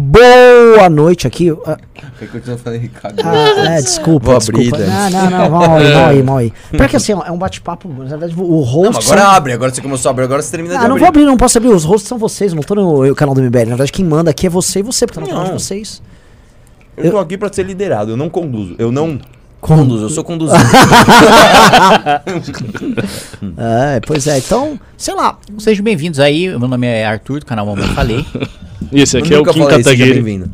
Boa noite aqui. Ah, que eu falei, Ricardo. ah, é, desculpa, Vou abrir, desculpa. Não, não, não, mal aí, mal aí, mal aí. Porque assim, ó, é um bate-papo, na verdade, o host... Não, agora são- abre, agora você começou a abrir, agora você termina de Ah, não abrir. vou abrir, não posso abrir. Os hosts são vocês, eu não tô no canal do MBL. Na verdade, quem manda aqui é você e você, porque tá no canal de vocês. Eu tô aqui pra ser liderado, eu não conduzo. Eu não Condu- conduzo, eu sou conduzido. É, pois é, então, sei lá. Sejam bem-vindos aí. Meu nome é Arthur, do canal Mamãe Falei. Esse aqui Eu é o nunca Kim seja Kataguiri.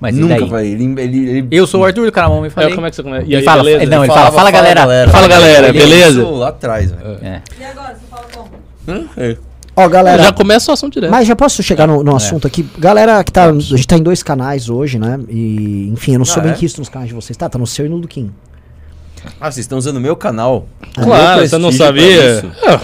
Mas e Nunca daí? falei. Ele, ele, ele- Eu sou o Arthur do canal Mamãe É, como é que você começa? E Ele aí, fala- beleza? não, ele fala, fala, galera. Fala, galera, Ele beleza? começou lá atrás, velho. É. E agora, você fala como? Hum, é. Ó, galera. Já começa o assunto direto. Mas já posso chegar no, É. no assunto aqui. Galera que tá. A gente tá em dois canais hoje, né? E, enfim, eu não sou Ah, bem é? quisto nos canais de vocês. Tá, tá no seu e no do Kim. Ah, vocês estão usando o meu canal. Claro, Meu você não sabia? Ah,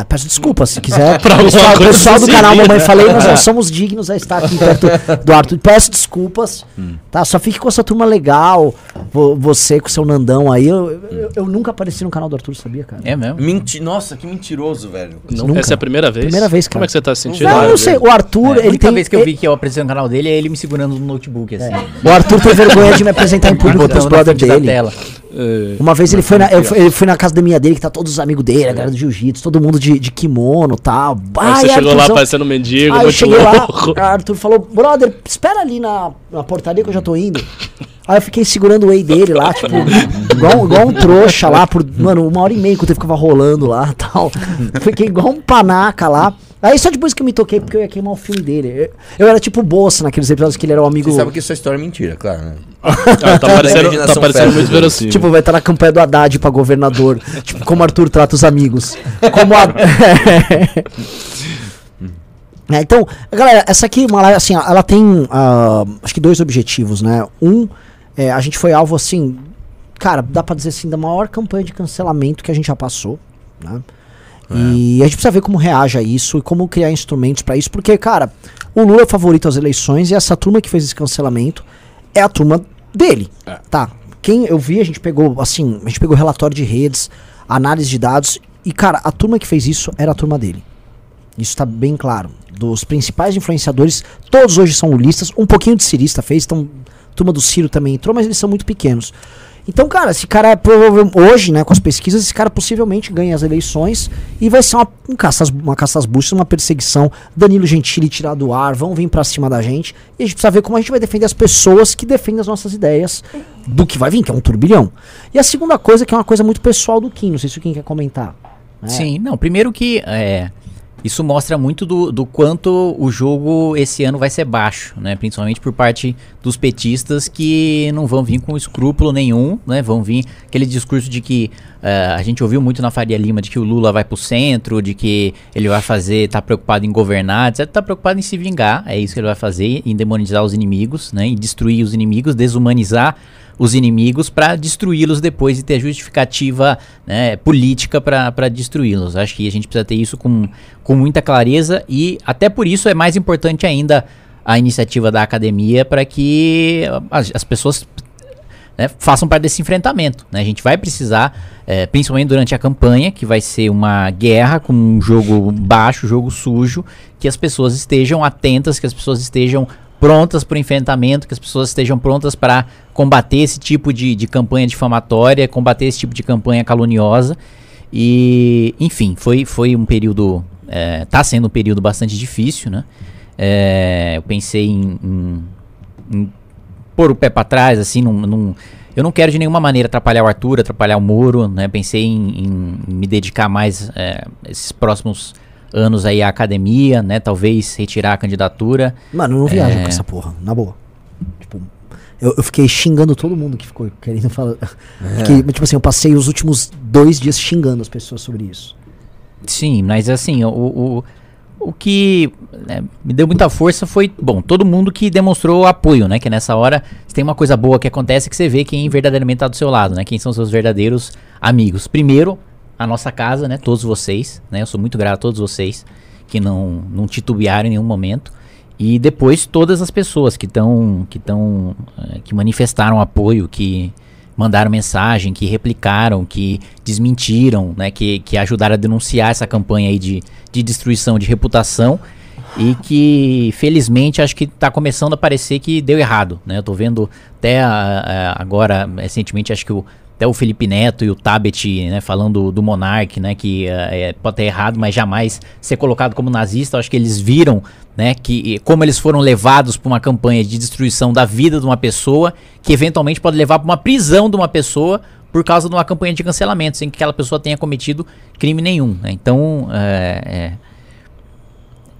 Ah, peço desculpa, se quiser. Pra pessoal, coisa pessoal do canal? Mamãe Falei, nós não somos dignos a estar aqui perto do Arthur. Peço desculpas, Hum. tá? Só fique com essa turma legal. vo- Você com seu Nandão aí. Eu, eu, eu nunca apareci no canal do Arthur, sabia, cara? É mesmo? Menti... Nossa, que mentiroso, velho. não, Nunca. essa é a primeira vez? Primeira vez, cara. Como é que você tá se sentindo? Não, eu não sei. O Arthur, É, a ele única tem. vez que eu vi que eu apareci no canal dele é ele me segurando no notebook, assim. O Arthur tem vergonha de me apresentar em público pros brother dele. É, Uma vez ele foi, na, eu ele foi na casa da minha dele, que tá todos os amigos dele, a galera do jiu-jitsu, todo mundo de, de kimono e tal. aí você chegou lá parecendo um mendigo, Aí eu cheguei lá, louco. Arthur falou, brother, espera ali na, na portaria que eu já tô indo. Aí eu fiquei segurando o whey dele lá, tipo, igual, igual um trouxa lá, por, mano, uma hora e meia enquanto ele ficava rolando lá e tal. Fiquei igual um panaca lá. Aí só depois que eu me toquei, porque eu ia queimar o filme dele. Eu, eu era tipo Bolsa naqueles episódios que ele era o amigo. Você sabe que essa história é mentira, claro, né? Ah, tá parecendo, tá parecendo muito verossímil. Tipo, vai estar na campanha do Haddad pra governador. tipo, como Arthur trata os amigos. Como a... É, então, galera, essa aqui, uma live, assim, ela tem, ah, acho que dois objetivos, né? Um, é, a gente foi alvo, assim, cara, dá pra dizer assim, da maior campanha de cancelamento que a gente já passou, né? E a gente precisa ver como reage a isso e como criar instrumentos pra isso, porque, cara, o Lula é o favorito às eleições e essa turma que fez esse cancelamento é a turma dele, tá? Quem eu vi, a gente pegou, assim, a gente pegou relatório de redes, análise de dados, e, cara, a turma que fez isso era a turma dele. Isso tá bem claro. Dos principais influenciadores, todos hoje são lulistas. Um pouquinho de cirista fez, então a turma do Ciro também entrou, mas eles são muito pequenos. Então, cara, esse cara é. Hoje, né, com as pesquisas, esse cara possivelmente ganha as eleições e vai ser uma, um caça, uma caça às buchas, uma perseguição. Danilo Gentili tirar do ar, vão vir pra cima da gente. E a gente precisa ver como a gente vai defender as pessoas que defendem as nossas ideias do que vai vir, que é um turbilhão. E a segunda coisa, que é uma coisa muito pessoal do Kim, não sei se o Kim quer comentar. né? Sim, não, primeiro que é, isso mostra muito do, do quanto o jogo esse ano vai ser baixo, né? Principalmente por parte dos petistas que não vão vir com escrúpulo nenhum, né? Vão vir aquele discurso de que eh, a gente ouviu muito na Faria Lima de que o Lula vai pro centro, de que ele vai fazer, tá preocupado em governar, etc. Tá preocupado em se vingar, é isso que ele vai fazer, em demonizar os inimigos, né? Em destruir os inimigos, desumanizar os inimigos para destruí-los depois e ter justificativa né, política para destruí-los. Acho que a gente precisa ter isso com, com muita clareza e até por isso é mais importante ainda a iniciativa da academia para que as, as pessoas né, façam parte desse enfrentamento. né? A gente vai precisar, eh, principalmente durante a campanha, que vai ser uma guerra com um jogo baixo, jogo sujo, que as pessoas estejam atentas, que as pessoas estejam prontas para o enfrentamento, que as pessoas estejam prontas para combater esse tipo de, de campanha difamatória, combater esse tipo de campanha caluniosa. E, enfim, foi, foi um período. Está sendo um período bastante difícil, né? Eh, eu pensei em- em- em pôr o pé pra trás, assim, num, num- eu não quero de nenhuma maneira atrapalhar o Arthur, atrapalhar o Moro, né? Pensei em, em me dedicar mais é, esses próximos anos aí à academia, né? Talvez retirar a candidatura. Mano, não viaja É. com essa porra, na boa. Tipo, eu, eu fiquei xingando todo mundo que ficou querendo falar. Que, tipo assim, eu passei os últimos dois dias xingando as pessoas sobre isso. Sim, mas assim, o, o, o que né, me deu muita força foi, bom, todo mundo que demonstrou apoio, né? Que nessa hora, se tem uma coisa boa que acontece, que você vê quem verdadeiramente tá do seu lado, né? Quem são seus verdadeiros amigos. Primeiro, a nossa casa, né? Todos vocês, né? Eu sou muito grato a todos vocês que não, não titubearam em nenhum momento. E depois todas as pessoas que estão que estão eh, que manifestaram apoio, que mandaram mensagem, que replicaram, que desmentiram, né, que, que ajudaram a denunciar essa campanha aí de, de destruição de reputação. e que felizmente acho que está começando a parecer que deu errado, né? Eu tô vendo até a- a- agora recentemente acho que o até o Felipe Neto e o Tabet, né, falando do Monark, né, que eh, é, pode ter errado, mas jamais ser colocado como nazista. Acho que eles viram, né, que como eles foram levados para uma campanha de destruição da vida de uma pessoa, que eventualmente pode levar para uma prisão de uma pessoa por causa de uma campanha de cancelamento, sem que aquela pessoa tenha cometido crime nenhum. né? Então, é, é,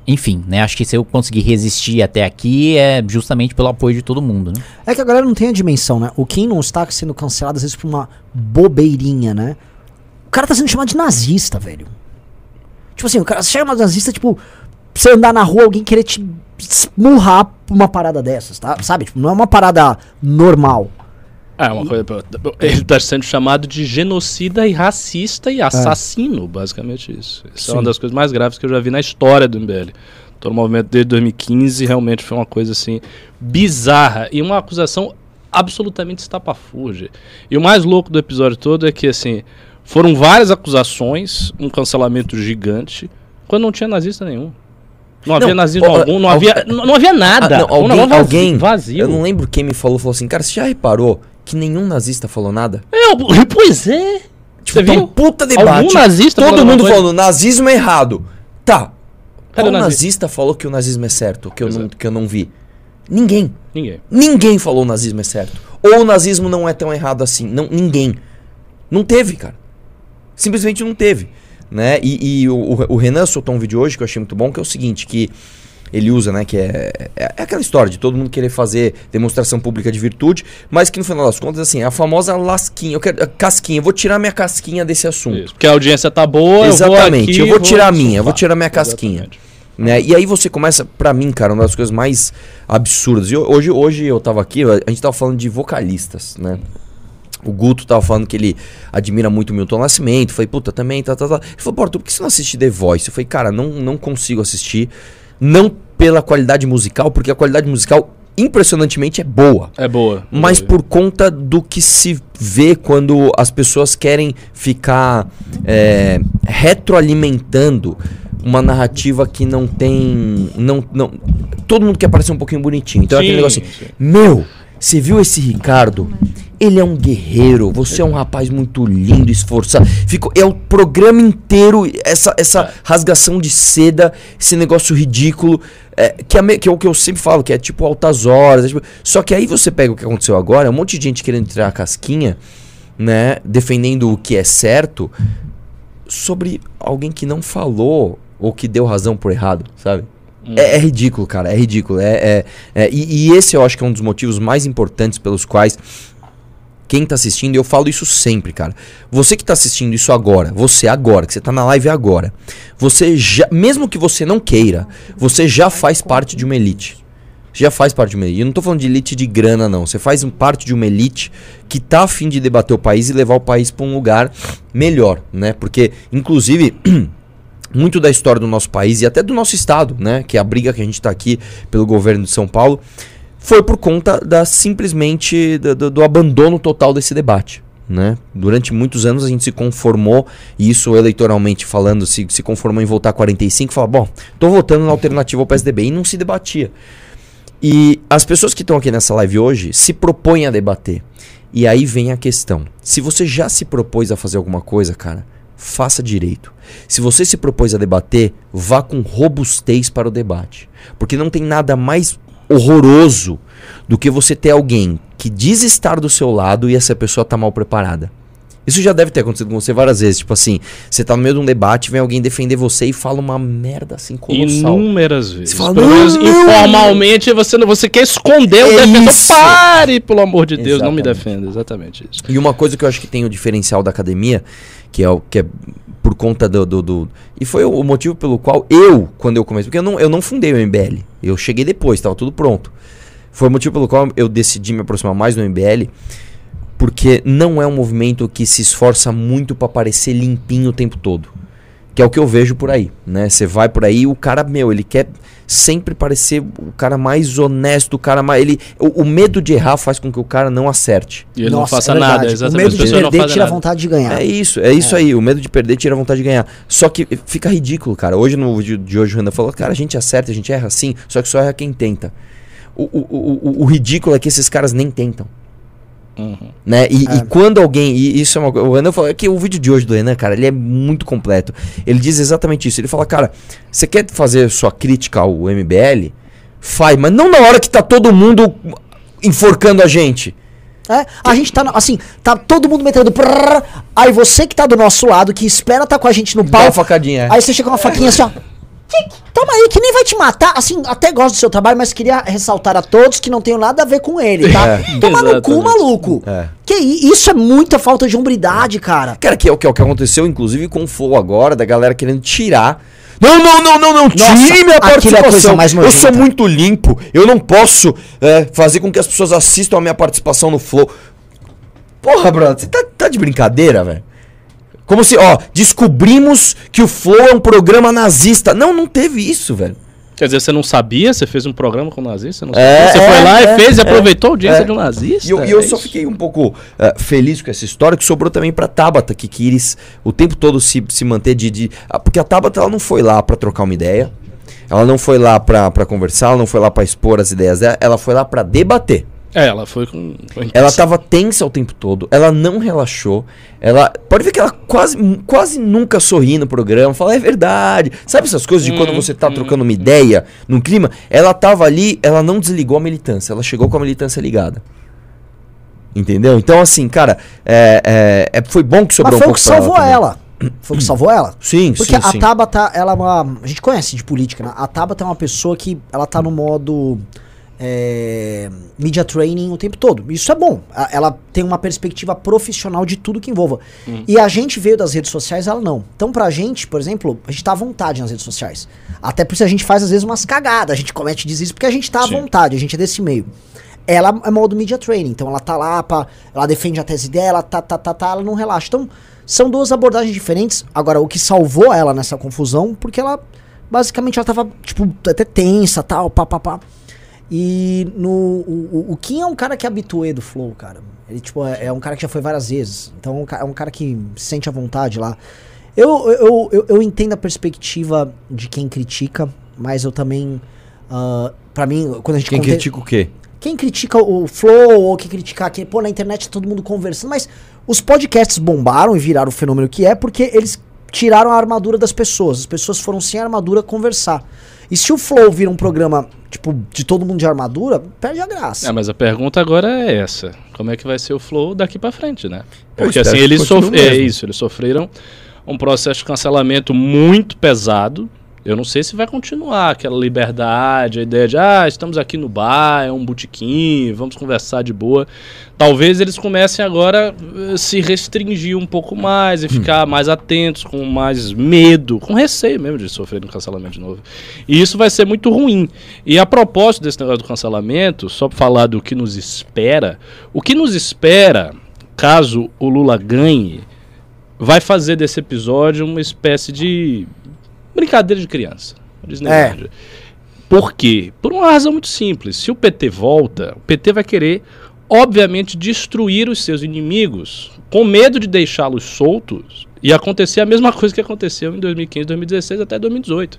enfim, né, acho que se eu conseguir resistir até aqui é justamente pelo apoio de todo mundo. Né? É que a galera não tem a dimensão, né? O Kim não está sendo cancelado às vezes por uma bobeirinha, né? O cara tá sendo chamado de nazista, velho. Tipo assim, o cara chama de nazista, tipo, você andar na rua, alguém querer te esmurrar uma parada dessas, tá? Sabe? Tipo, não é uma parada normal. É uma coisa. Ele tá sendo chamado de genocida e racista e assassino, basicamente isso. Isso é uma Sim. das coisas mais graves que eu já vi na história do MBL. Todo o movimento desde 2015 realmente foi uma coisa assim bizarra e uma acusação absolutamente estapafúrdia. E o mais louco do episódio todo é que assim, foram várias acusações, um cancelamento gigante, quando não tinha nazista nenhum. Não havia Não, nazismo ó, algum, não ó, havia, não, não havia nada. Ah, não, alguém vazio. eu não lembro quem me falou, falou assim, cara, você já reparou que nenhum nazista falou nada? É, pois é. Tipo, Você tá viu? um puta debate. Algum nazista Todo mundo falando, nazismo é errado. Tá. Cadê Qual nazista falou que o nazismo é certo, que eu, não, que eu não vi? Ninguém. Ninguém. Ninguém falou o nazismo é certo. Ou o nazismo não é tão errado assim. Não, ninguém. Não teve, cara. Simplesmente não teve. Né? E, e o- o Renan soltou um vídeo hoje que eu achei muito bom, que é o seguinte, que ele usa, né? Que é, é, é aquela história de todo mundo querer fazer demonstração pública de virtude, mas que no final das contas, assim, é a famosa lasquinha, eu quero, a casquinha, eu vou tirar minha casquinha desse assunto. Isso. Porque a audiência tá boa, Exatamente, eu vou, aqui, eu vou tirar a minha, eu vou tirar minha casquinha. Exatamente. Né? E aí você começa, pra mim, cara, uma das coisas mais absurdas. E ho- hoje, hoje eu tava aqui, a gente tava falando de vocalistas, né? O Guto tava falando que ele admira muito o Milton Nascimento. Eu Falei, puta, também, tá, tá, tá. Ele falou, Arthur, por que você não assiste The Voice? Eu falei, cara, não, não consigo assistir. Não pela qualidade musical, porque a qualidade musical, impressionantemente, é boa. É boa. Mas É. por conta do que se vê quando as pessoas querem ficar é, retroalimentando uma narrativa que não tem. Não, não, todo mundo quer parecer um pouquinho bonitinho. Então é aquele Sim, negócio assim: sim. Meu, você viu esse Ricardo? Ele é um guerreiro, você é um rapaz muito lindo, esforçado. Fico, é o programa inteiro, essa, essa rasgação de seda, esse negócio ridículo, é, que, é, que é o que eu sempre falo, que é tipo altas horas. é tipo- só que aí você pega o que aconteceu agora, um monte de gente querendo tirar a casquinha, né? Defendendo o que é certo, sobre alguém que não falou ou que deu razão por errado, sabe? É, é ridículo, cara, é ridículo. É, é- é- e, e esse eu acho que é um dos motivos mais importantes pelos quais quem tá assistindo, eu falo isso sempre, cara. Você que tá assistindo isso agora, você agora, que você tá na live agora, você já, mesmo que você não queira, você já faz parte de uma elite. Já faz parte de uma elite. Eu não tô falando de elite de grana, não. Você faz parte de uma elite que tá afim de debater o país e levar o país pra um lugar melhor, né? Porque, inclusive. muito da história do nosso país e até do nosso estado, né? Que é a briga que a gente está aqui pelo governo de São Paulo, foi por conta da simplesmente do, do- do abandono total desse debate. Né? Durante muitos anos a gente se conformou, e isso eleitoralmente falando, se, se conformou em votar 45, fala, bom, tô votando na alternativa ao PSDB, e não se debatia. E as pessoas que estão aqui nessa live hoje se propõem a debater. E aí vem a questão. Se você já se propôs a fazer alguma coisa, cara, faça direito. Se você se propôs a debater, vá com robustez para o debate. Porque não tem nada mais horroroso do que você ter alguém que diz estar do seu lado e essa pessoa tá mal preparada. Isso já deve ter acontecido com você várias vezes. Tipo assim, você tá no meio de um debate, vem alguém defender você e fala uma merda assim colossal. Inúmeras vezes. Você fala, Pelo "Não, menos não, informalmente você, não, você quer esconder o É defensor. isso. Pare, pelo amor de Deus, não me Exatamente. defenda. Exatamente isso. E uma coisa que eu acho que tem o diferencial da academia, que é o que é por conta do, do, do- e foi o motivo pelo qual eu, quando eu comecei, porque eu não, eu não fundei o MBL, eu cheguei depois, estava tudo pronto. Foi o motivo pelo qual eu decidi me aproximar mais do MBL, porque não é um movimento que se esforça muito para parecer limpinho o tempo todo. Que é o que eu vejo por aí, né? Você vai por aí, o cara, meu, ele quer sempre parecer o cara mais honesto, o cara mais. Ele, o, o medo de errar faz com que o cara não acerte. E ele não Nossa, faça é nada, exatamente. O medo As de não perder tira a nada. vontade de ganhar. É isso, é isso aí. O medo de perder tira a vontade de ganhar. Só que fica ridículo, cara. Hoje no vídeo de hoje o Renan falou, cara, a gente acerta, a gente erra sim, só que só erra quem tenta. O, o, o, o- o ridículo é que esses caras nem tentam. Uhum. Né? E, É. e quando alguém. E isso é uma. O Renan falou é que o vídeo de hoje do Renan, cara, ele é muito completo. Ele diz exatamente isso. Ele fala, cara, você quer fazer sua crítica ao MBL? Faz, mas não na hora que tá todo mundo enforcando a gente. É, a gente tá, assim, tá todo mundo metendo. prrr, aí você que tá do nosso lado, que espera tá com a gente no Dá uma facadinha. é. Aí você chega com uma faquinha assim, ó. Tic, Toma aí, que nem vai te matar. Assim, até gosto do seu trabalho, mas queria ressaltar a todos que não tenho nada a ver com ele, tá? É. Toma no cu, maluco. É. Que isso é muita falta de hombridade, cara. Cara, que é o que, é o que aconteceu, inclusive, com o Flow agora, da galera querendo tirar. Não, não, não, não, não, tire minha é participação. mais eu sou muito limpo, eu não posso é, fazer com que as pessoas assistam a minha participação no Flow. Porra, brother, você tá, tá de brincadeira, velho? Como se, ó, descobrimos que o Flow é um programa nazista. Não, não teve isso, velho. Quer dizer, você não sabia? Você fez um programa com nazista? Você, não É, você é, foi lá é, e fez e é, aproveitou a audiência é. de um nazista? E eu, e eu É só fiquei um pouco eh, feliz com essa história, que sobrou também pra Tabata, que quis o tempo todo se, se manter de, de- ah, Porque a Tabata ela não foi lá pra trocar uma ideia, ela não foi lá pra conversar, ela não foi lá pra expor as ideias dela, ela foi lá pra debater. É, ela foi com. com Ela tava tensa o tempo todo, ela não relaxou. Ela. Pode ver que ela quase, quase nunca sorri no programa, fala, é verdade. Sabe essas coisas de quando Hum, você tá trocando uma ideia num clima? Ela tava ali, ela não desligou a militância, ela chegou com a militância ligada. Entendeu? Então, assim, cara, é, é- é- foi bom que sobrou Mas foi um o pouco que salvou também. ela. Foi o que salvou ela. Sim, Porque sim, a sim. Tabata, ela é uma. A gente conhece de política, né? A Tabata é uma pessoa que ela tá no modo. É, media training o tempo todo. Isso é bom. A- Ela tem uma perspectiva profissional de tudo que envolva. E a gente veio das redes sociais, ela não. Então, pra gente, por exemplo, a gente tá à vontade nas redes sociais. Até por isso a gente faz, às vezes, umas cagadas. A gente comete desismo porque a gente tá à Sim. vontade, a gente é desse meio. Ela é modo media training, então ela tá lá, pra, ela defende a tese dela, tá, tá, tá, tá, ela não relaxa. Então, são duas abordagens diferentes. Agora, o que salvou ela nessa confusão, porque ela, basicamente, ela tava, tipo, até tensa, tal, pá, pá, pá. E no, o, o- Kim é um cara que é habituê do Flow, cara. Ele, tipo, é, é um cara que já foi várias vezes. Então, é um é um cara que se sente à vontade lá. Eu, eu, eu, eu entendo a perspectiva de quem critica, mas eu também... ah, pra mim, quando a gente Quem conte- critica o quê? quem critica o Flow ou quem critica que pô, na internet tá todo mundo conversando, mas os podcasts bombaram e viraram o fenômeno que é porque eles tiraram a armadura das pessoas. As pessoas foram sem armadura conversar. E se o Flow vira um programa, tipo, de todo mundo de armadura, perde a graça. É, mas a pergunta agora é essa: como é que vai ser o flow daqui pra frente, né? Porque assim, eles sofreram. É isso, eles sofreram um processo de cancelamento muito pesado. Eu não sei se vai continuar aquela liberdade, a ideia de, ah, estamos aqui no bar, é um botequim, vamos conversar de boa. Talvez eles comecem agora a se restringir um pouco mais e ficar mais atentos, com mais medo, com receio mesmo de sofrer um cancelamento de novo. E isso vai ser muito ruim. E a propósito desse negócio do cancelamento, só para falar do que nos espera, o que nos espera, caso o Lula ganhe, vai fazer desse episódio uma espécie de brincadeira de criança. Disneylandia. Por quê? Por uma razão muito simples. Se o PT volta, o PT vai querer, obviamente, destruir os seus inimigos, com medo de deixá-los soltos e acontecer a mesma coisa que aconteceu em 2015, 2016 até 2018.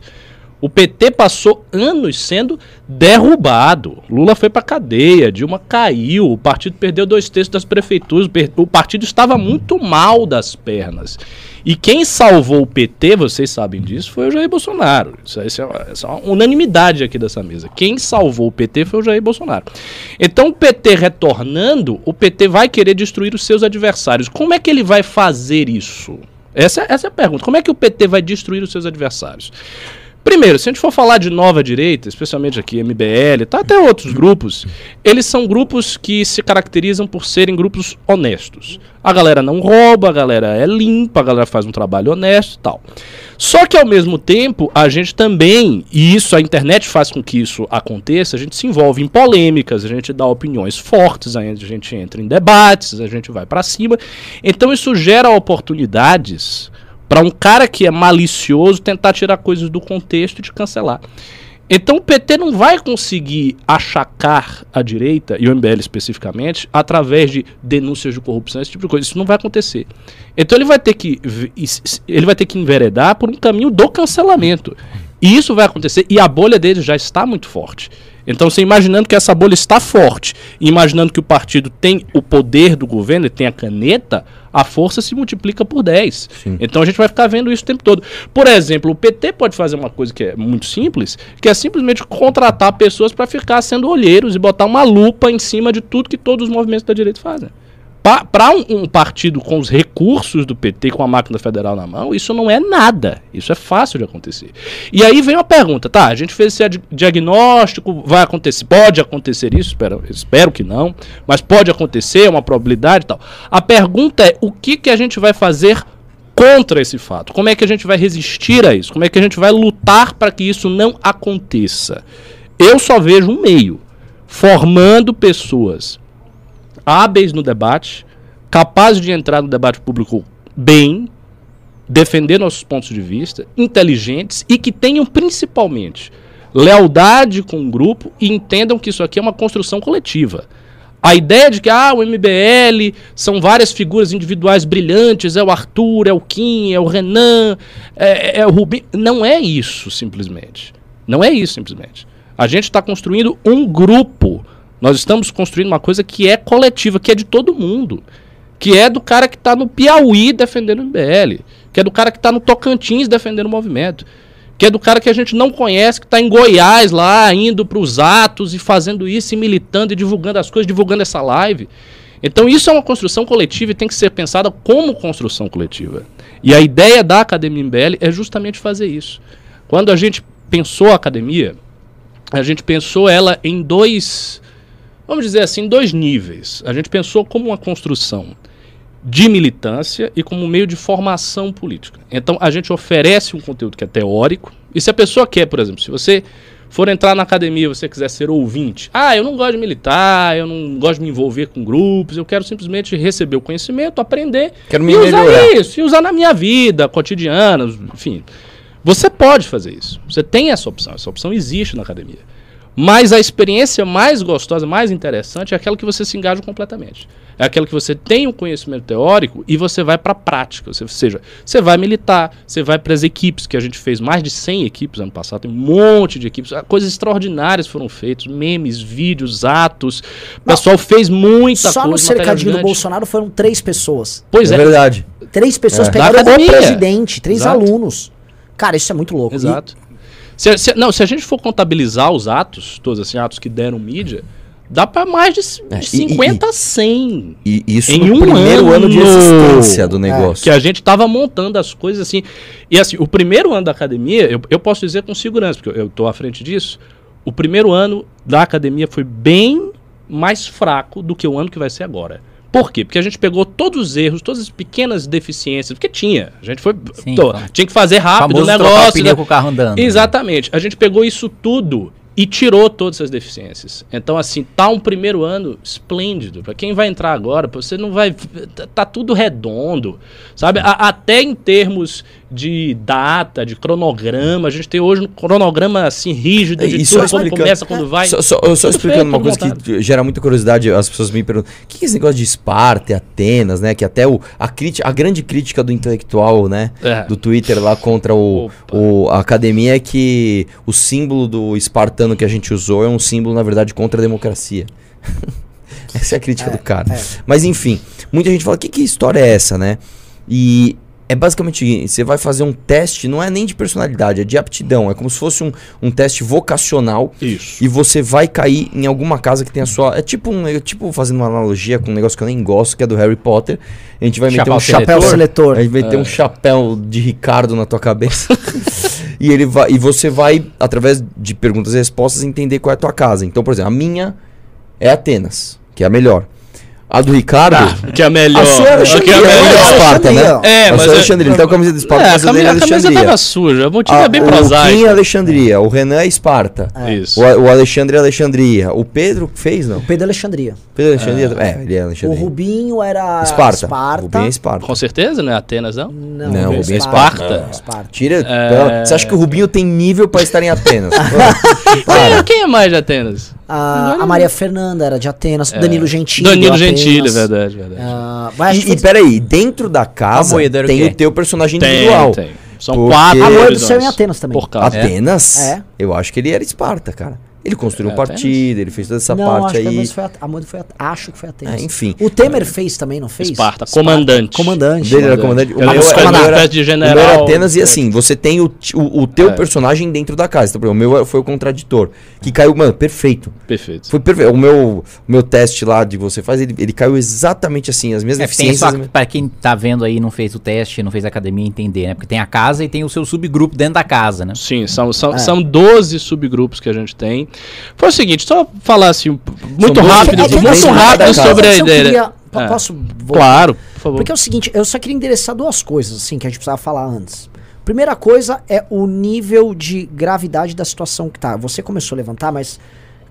O PT passou anos sendo derrubado. Lula foi para cadeia, Dilma caiu, o partido perdeu dois terços das prefeituras, o partido estava muito mal das pernas. E quem salvou o PT, vocês sabem disso, foi o Jair Bolsonaro. Isso, isso é, uma, isso é uma unanimidade aqui dessa mesa. Quem salvou o PT foi o Jair Bolsonaro. Então, o PT retornando, o PT vai querer destruir os seus adversários. Como é que ele vai fazer isso? Essa, essa é a pergunta. Como é que o PT vai destruir os seus adversários? Primeiro, se a gente for falar de nova direita, especialmente aqui MBL, tá até outros grupos, eles são grupos que se caracterizam por serem grupos honestos. A galera não rouba, a galera é limpa, a galera faz um trabalho honesto tal. Só que ao mesmo tempo, a gente também, e isso a internet faz com que isso aconteça, a gente se envolve em polêmicas, a gente dá opiniões fortes, a gente entra em debates, a gente vai pra cima. Então isso gera oportunidades Para um cara que é malicioso tentar tirar coisas do contexto e te cancelar. Então o PT não vai conseguir achacar a direita, e o MBL especificamente, através de denúncias de corrupção, esse tipo de coisa. Isso não vai acontecer. Então ele vai ter que, ele vai ter que enveredar por um caminho do cancelamento. E isso vai acontecer, e a bolha dele já está muito forte. Então, você imaginando que essa bolha está forte, imaginando que o partido tem o poder do governo, e tem a caneta, a força se multiplica por 10. Sim. Então a gente vai ficar vendo isso o tempo todo. Por exemplo, o PT pode fazer uma coisa que é muito simples, que é simplesmente contratar pessoas para ficar sendo olheiros e botar uma lupa em cima de tudo que todos os movimentos da direita fazem. Para um, um, partido com os recursos do PT, com a máquina federal na mão, isso não é nada. Isso é fácil de acontecer. E aí vem uma pergunta, tá? A gente fez esse diagnóstico, vai acontecer, pode acontecer isso, espero, espero que não, mas pode acontecer, é uma probabilidade e tal. A pergunta é: o que, que a gente vai fazer contra esse fato? Como é que a gente vai resistir a isso? Como é que a gente vai lutar para que isso não aconteça? Eu só vejo um meio: formando pessoas hábeis no debate, capazes de entrar no debate público bem, defender nossos pontos de vista, inteligentes e que tenham principalmente lealdade com o grupo e entendam que isso aqui é uma construção coletiva. A ideia de que ah, o MBL são várias figuras individuais brilhantes, é o Arthur, é o Kim, é o Renan, é, é o Rubim. Não é isso, simplesmente. Não é isso, simplesmente. A gente está construindo um grupo nós estamos construindo uma coisa que é coletiva, que é de todo mundo. Que é do cara que está no Piauí defendendo o MBL. Que é do cara que está no Tocantins defendendo o movimento. Que é do cara que a gente não conhece, que está em Goiás lá, indo para os atos e fazendo isso, e militando e divulgando as coisas, divulgando essa live. Então isso é uma construção coletiva e tem que ser pensada como construção coletiva. E a ideia da Academia MBL é justamente fazer isso. Quando a gente pensou a academia, a gente pensou ela em dois vamos dizer assim, dois níveis. A gente pensou como uma construção de militância e como meio de formação política. Então a gente oferece um conteúdo que é teórico. E se a pessoa quer, por exemplo, se você for entrar na academia, você quiser ser ouvinte, ah, eu não gosto de militar, eu não gosto de me envolver com grupos, eu quero simplesmente receber o conhecimento, aprender quero me e melhorar. usar isso, e usar na minha vida cotidiana, enfim. Você pode fazer isso. Você tem essa opção. Essa opção existe na academia. Mas a experiência mais gostosa, mais interessante é aquela que você se engaja completamente. É aquela que você tem um conhecimento teórico e você vai para a prática. Ou seja, você vai militar, você vai para as equipes, que a gente fez mais de 100 equipes ano passado, tem um monte de equipes. Coisas extraordinárias foram feitas, memes, vídeos, atos. O pessoal fez muita Só coisa. Só no cercadinho do Bolsonaro foram três pessoas. Pois é. é verdade. Três pessoas É. pegaram o presidente, três Exato. alunos. Cara, isso é muito louco. Exato. Se, se- não, se a gente for contabilizar os atos, todos assim, atos que deram mídia, dá para mais de, É, de e- e- 50 a 100. E isso Em no um primeiro ano, de ano. existência do negócio. Que a gente tava montando as coisas assim. E assim, o primeiro ano da academia, eu, eu posso dizer com segurança, porque eu, eu tô à frente disso. O primeiro ano da academia foi bem mais fraco do que o ano que vai ser agora. Por quê? Porque a gente pegou todos os erros, todas as pequenas deficiências, porque tinha. A gente foi. Sim, tô, tinha que fazer rápido o negócio. pneu né? com o carro andando. Exatamente. A gente pegou isso tudo e tirou todas essas deficiências. Então, assim, tá um primeiro ano esplêndido. Para quem vai entrar agora, você não vai. Tá, tá tudo redondo. Sabe? A- até em termos de data, de cronograma, a gente tem hoje um cronograma assim rígido de E só tudo, quando começa, quando vai. Só, só- eu só explicando feito, uma coisa montado. que gera muita curiosidade, as pessoas me perguntam: o que é esse negócio de Esparta e Atenas, né? Que até o, a, crítica, a grande crítica do intelectual, né? É. Do Twitter lá contra o, Opa. o- a academia é que o símbolo do espartano que a gente usou é um símbolo, na verdade, contra a democracia. essa é a crítica do cara. Mas enfim, muita gente fala: que, que história é essa, né? E é basicamente você vai fazer um teste, não é nem de personalidade, é de aptidão. É como se fosse um, um teste vocacional Isso. e você vai cair em alguma casa que tem a sua. É tipo um. é tipo fazendo uma analogia com um negócio que eu nem gosto, que é do Harry Potter. A gente vai meter Chapéu um seletor. Chapéu seletor. A gente vai ter um chapéu de Ricardo na tua cabeça. e ele vai. E você vai, através de perguntas e respostas, entender qual é a tua casa. Então, por exemplo, a minha é Atenas, que é a melhor. A do Ricardo? Que é a melhor. A sua é a que é Alexandria, a é melhor. Esparta, né? É, a mas sua é- Alexandria. Ele tá com a camisa de Esparta, É, mas a, a dele é cami- a camisa Alexandria. tava suja. O motivo Ah, é bem o Kim é prosaico. Alexandria, o Renan é Esparta. Isso. O, o Alexandre é Alexandria. O Pedro fez, não? Pedro Alexandria. Pedro é Alexandria? É, ele é O Alexandria. Rubinho era Esparta. Esparta. O Rubinho é Esparta. Com certeza, né? Atenas, não? Não, Não, Rubinho Rubinho é Esparta. Esparta. Esparta. Tira. É. Você acha que o Rubinho tem nível pra estar em Atenas? Quem, quem é mais de Atenas? A, a Maria Fernanda era de Atenas. Danilo Gentili. Danilo Atenas. Gentili, verdade, verdade. Gente e, e peraí, dentro da casa Moeda o tem o teu personagem tem, individual. tem. São Porque- quatro A Moeda saiu em Atenas também. Por causa. Atenas? É. Eu acho que ele era Esparta, cara. Ele construiu um É, partido, ele fez toda essa não, parte acho que a aí. Moeda foi, a, a Moeda foi a- acho que foi Atenas. É, enfim. O Temer fez também, não fez? Esparta, comandante. Comandante. O dele era comandante. O meu, era o meu comandante era, de o general. meu era Atenas e assim, você tem o, o, o teu É. personagem dentro da casa. Então, o meu foi o contraditor. Que caiu, mano, perfeito. Perfeito. Foi perfeito. O meu, o meu teste lá de você faz, ele, ele caiu exatamente assim, as mesmas É, tem só, eficiências. pra quem tá vendo aí, não fez o teste, não fez a academia, entender, né? Porque tem a casa e tem o seu subgrupo dentro da casa, né? Sim, são, É. são, são 12 subgrupos que a gente tem. Foi o seguinte, só falar assim, um- muito doze rápido, É que- é que muito assim, rápido sobre a ideia. queria- É. Posso voltar? Claro, por favor. Porque é o seguinte, eu só queria endereçar duas coisas, assim, que a gente precisava falar antes. Primeira coisa é o nível de gravidade da situação que tá. Você começou a levantar, mas,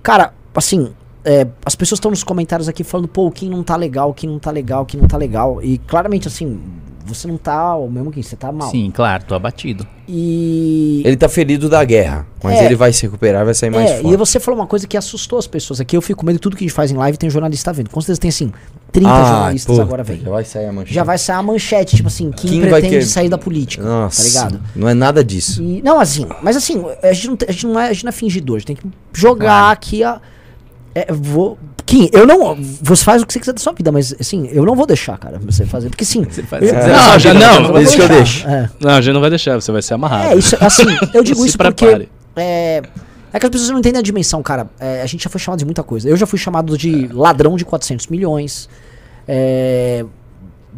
cara, assim, é, as pessoas estão nos comentários aqui falando, pô, o Kim não tá legal, o Kim não tá legal, o Kim não tá legal. E claramente, assim, você não tá o mesmo Kim, você tá mal. Sim, claro, tô abatido. E. Ele tá ferido da guerra, mas É. ele vai se recuperar, vai sair mais É, forte. e você falou uma coisa que assustou as pessoas aqui. Eu fico com medo de tudo que a gente faz em live tem jornalista vendo. Com certeza tem assim, 30 Ah, jornalistas puta, agora vendo. Já vai sair a manchete. Já vai sair a manchete, tipo assim, quem, Quem vai pretende querer- sair da política. Nossa, Tá ligado? não é nada disso. E- não, assim, mas assim, a gente não, a gente não, é, a gente não é fingidor, a gente tem que jogar Claro. aqui a. É, vou, Kim, eu não. Você faz o que você quiser da sua vida, mas assim, eu não vou deixar, cara, você fazer. Porque sim. Você faz- eu- você Não, já não. vou Isso que eu deixo. É. Não, a gente não vai deixar, você vai ser amarrado. É, isso, assim, eu digo isso porque. É, é que as pessoas não entendem a dimensão, cara. É, a gente já foi chamado de muita coisa. Eu já fui chamado de ladrão de 400 milhões. É.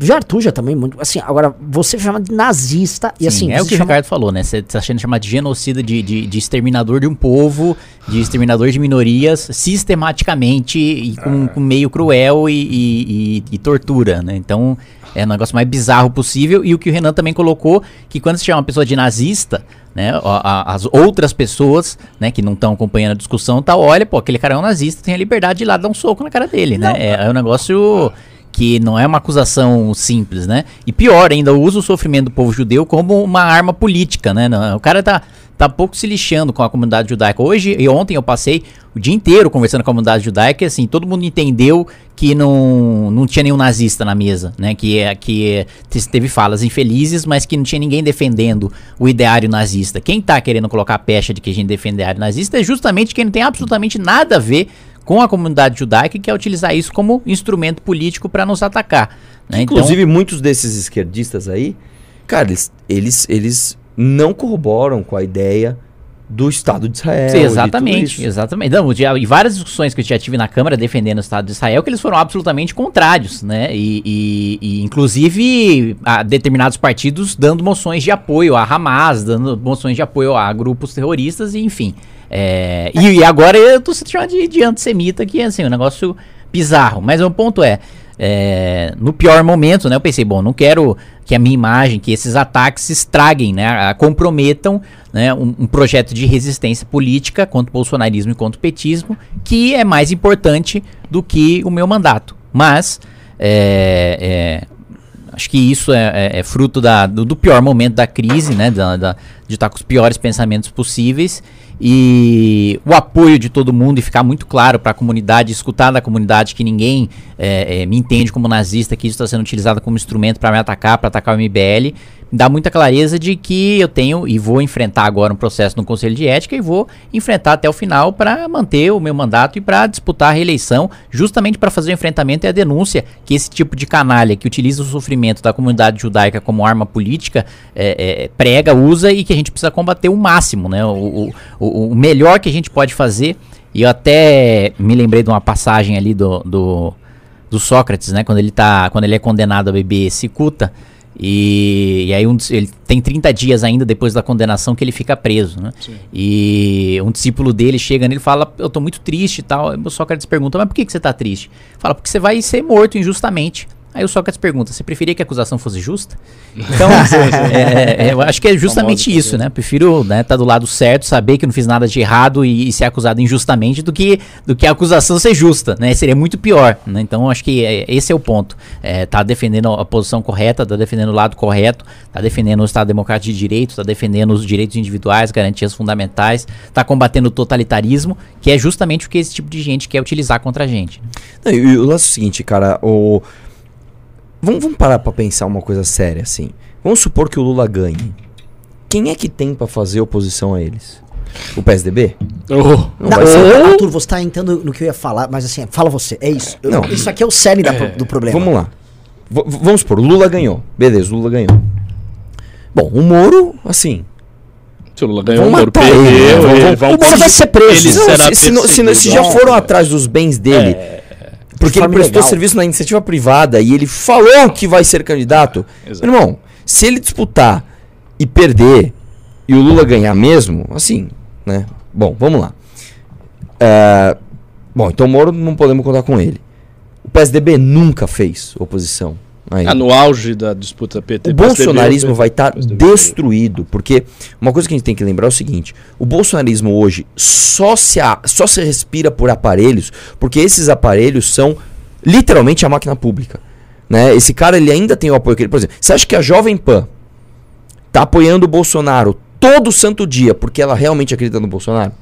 Já Arthur já também, muito. Assim, agora, você foi chamado de nazista. e assim, Sim, é o que o chama- Ricardo falou, né? Você tá sendo chamado de genocida, de, de, de exterminador de um povo, de exterminador de minorias, sistematicamente e com, com meio cruel e, e- e- e tortura, né? Então, é o negócio mais bizarro possível. E o que o Renan também colocou, que quando se chama uma pessoa de nazista, né? a- a- As outras pessoas, né, que não estão acompanhando a discussão, tá, olha, pô, aquele cara é um nazista, tem a liberdade de ir lá dar um soco na cara dele, né? É, é um negócio que não é uma acusação simples, né? E pior ainda, usa o sofrimento do povo judeu como uma arma política, né? O cara tá, tá pouco se lixando com a comunidade judaica. Hoje e ontem eu passei o dia inteiro conversando com a comunidade judaica e assim, todo mundo entendeu que não, não tinha nenhum nazista na mesa, né? Que, é, que é, te- teve falas infelizes, mas que não tinha ninguém defendendo o ideário nazista. Quem tá querendo colocar a pecha de que a gente defende o ideário nazista é justamente quem não tem absolutamente nada a ver com a comunidade judaica e quer utilizar isso como instrumento político para nos atacar. né? Então- Inclusive, muitos desses esquerdistas aí, cara, eles, eles, eles não corroboram com a ideia do Estado de Israel. Sim, exatamente, exatamente. Não, já, e várias discussões que eu já tive na Câmara defendendo o Estado de Israel, que eles foram absolutamente contrários, né? E, e- e, inclusive a determinados partidos dando moções de apoio a Hamas, dando moções de apoio a grupos terroristas, e enfim. É, e, e agora eu tô sendo chamado de, de antissemita, que é assim, um negócio bizarro. Mas o ponto é, é, no pior momento, né? Eu pensei, bom, não quero que a minha imagem, que esses ataques estraguem, né? Comprometam né, um, um projeto de resistência política contra o bolsonarismo e contra o petismo, que é mais importante do que o meu mandato. Mas é, é, acho que isso é, é- é fruto da- do, do pior momento da crise, né? da- da- de estar com os piores pensamentos possíveis. E o apoio de todo mundo e ficar muito claro para a comunidade, escutar da comunidade que ninguém é, é, me entende como nazista, que isso está sendo utilizado como instrumento para me atacar, para atacar o MBL, dá muita clareza de que eu tenho e vou enfrentar agora um processo no Conselho de Ética e vou enfrentar até o final para manter o meu mandato e para disputar a reeleição, justamente para fazer o enfrentamento e a denúncia que esse tipo de canalha que utiliza o sofrimento da comunidade judaica como arma política é, é, prega, usa e que a gente precisa combater o máximo, né? O, o, o- melhor que a gente pode fazer. E eu até me lembrei de uma passagem ali do, do, do Sócrates, né? Quando ele tá, quando ele é condenado a beber cicuta, E, e aí um, ele tem 30 dias ainda depois da condenação que ele fica preso, né? E um discípulo dele chega nele e fala, eu tô muito triste e tal. O Sócrates pergunta, mas por que, que você tá triste? Fala, porque você vai ser morto injustamente. Aí o Sócrates pergunta, você preferia que a acusação fosse justa? Então, é, é, eu acho que é justamente isso, né? Prefiro estar tá do lado certo, saber que não fiz nada de errado e, e ser acusado injustamente do que, do que a acusação ser justa, né? Seria muito pior, né? Então, eu acho que é, esse é o ponto. É, tá defendendo a posição correta, tá defendendo o lado correto, tá defendendo o Estado Democrático de Direito, tá defendendo os direitos individuais, garantias fundamentais, tá combatendo o totalitarismo, que é justamente o que esse tipo de gente quer utilizar contra a gente. Não, e, e o lance é o seguinte, cara, o... Vamos, vamos parar pra pensar uma coisa séria, assim. Vamos supor que o Lula ganhe. Quem é que tem pra fazer oposição a eles? O PSDB? Oh, Não, Não, ser... Arthur, você tá entrando no que eu ia falar, mas assim, fala você, é isso. Eu- Não. Isso aqui é o cerne da pro- do problema. Vamos lá. V- vamos supor, o Lula ganhou. Beleza, o Lula ganhou. Bom, o Moro, assim... se o Lula ganhou, o Moro ele, perdeu, ele vão o Moro vai ser preso. Ele Não, será se, se se se já foram atrás dos bens dele, porque ele forma prestou ilegal. serviço na iniciativa privada e ele falou que vai ser candidato. Exato. Meu irmão, se ele disputar e perder e o Lula ganhar mesmo, assim, né? Bom, vamos lá. É, bom, então o Moro não podemos contar com ele. O PSDB nunca fez oposição. A ele. Ah, no auge da disputa PT. O PSDB, bolsonarismo vai estar PSDB. destruído, porque uma coisa que a gente tem que lembrar é o seguinte: o bolsonarismo hoje só se, a- só se respira por aparelhos, porque esses aparelhos são literalmente a máquina pública. Né? Esse cara ele ainda tem o apoio que ele, por exemplo, você acha que a Jovem Pan tá apoiando o Bolsonaro todo santo dia porque ela realmente acredita no Bolsonaro?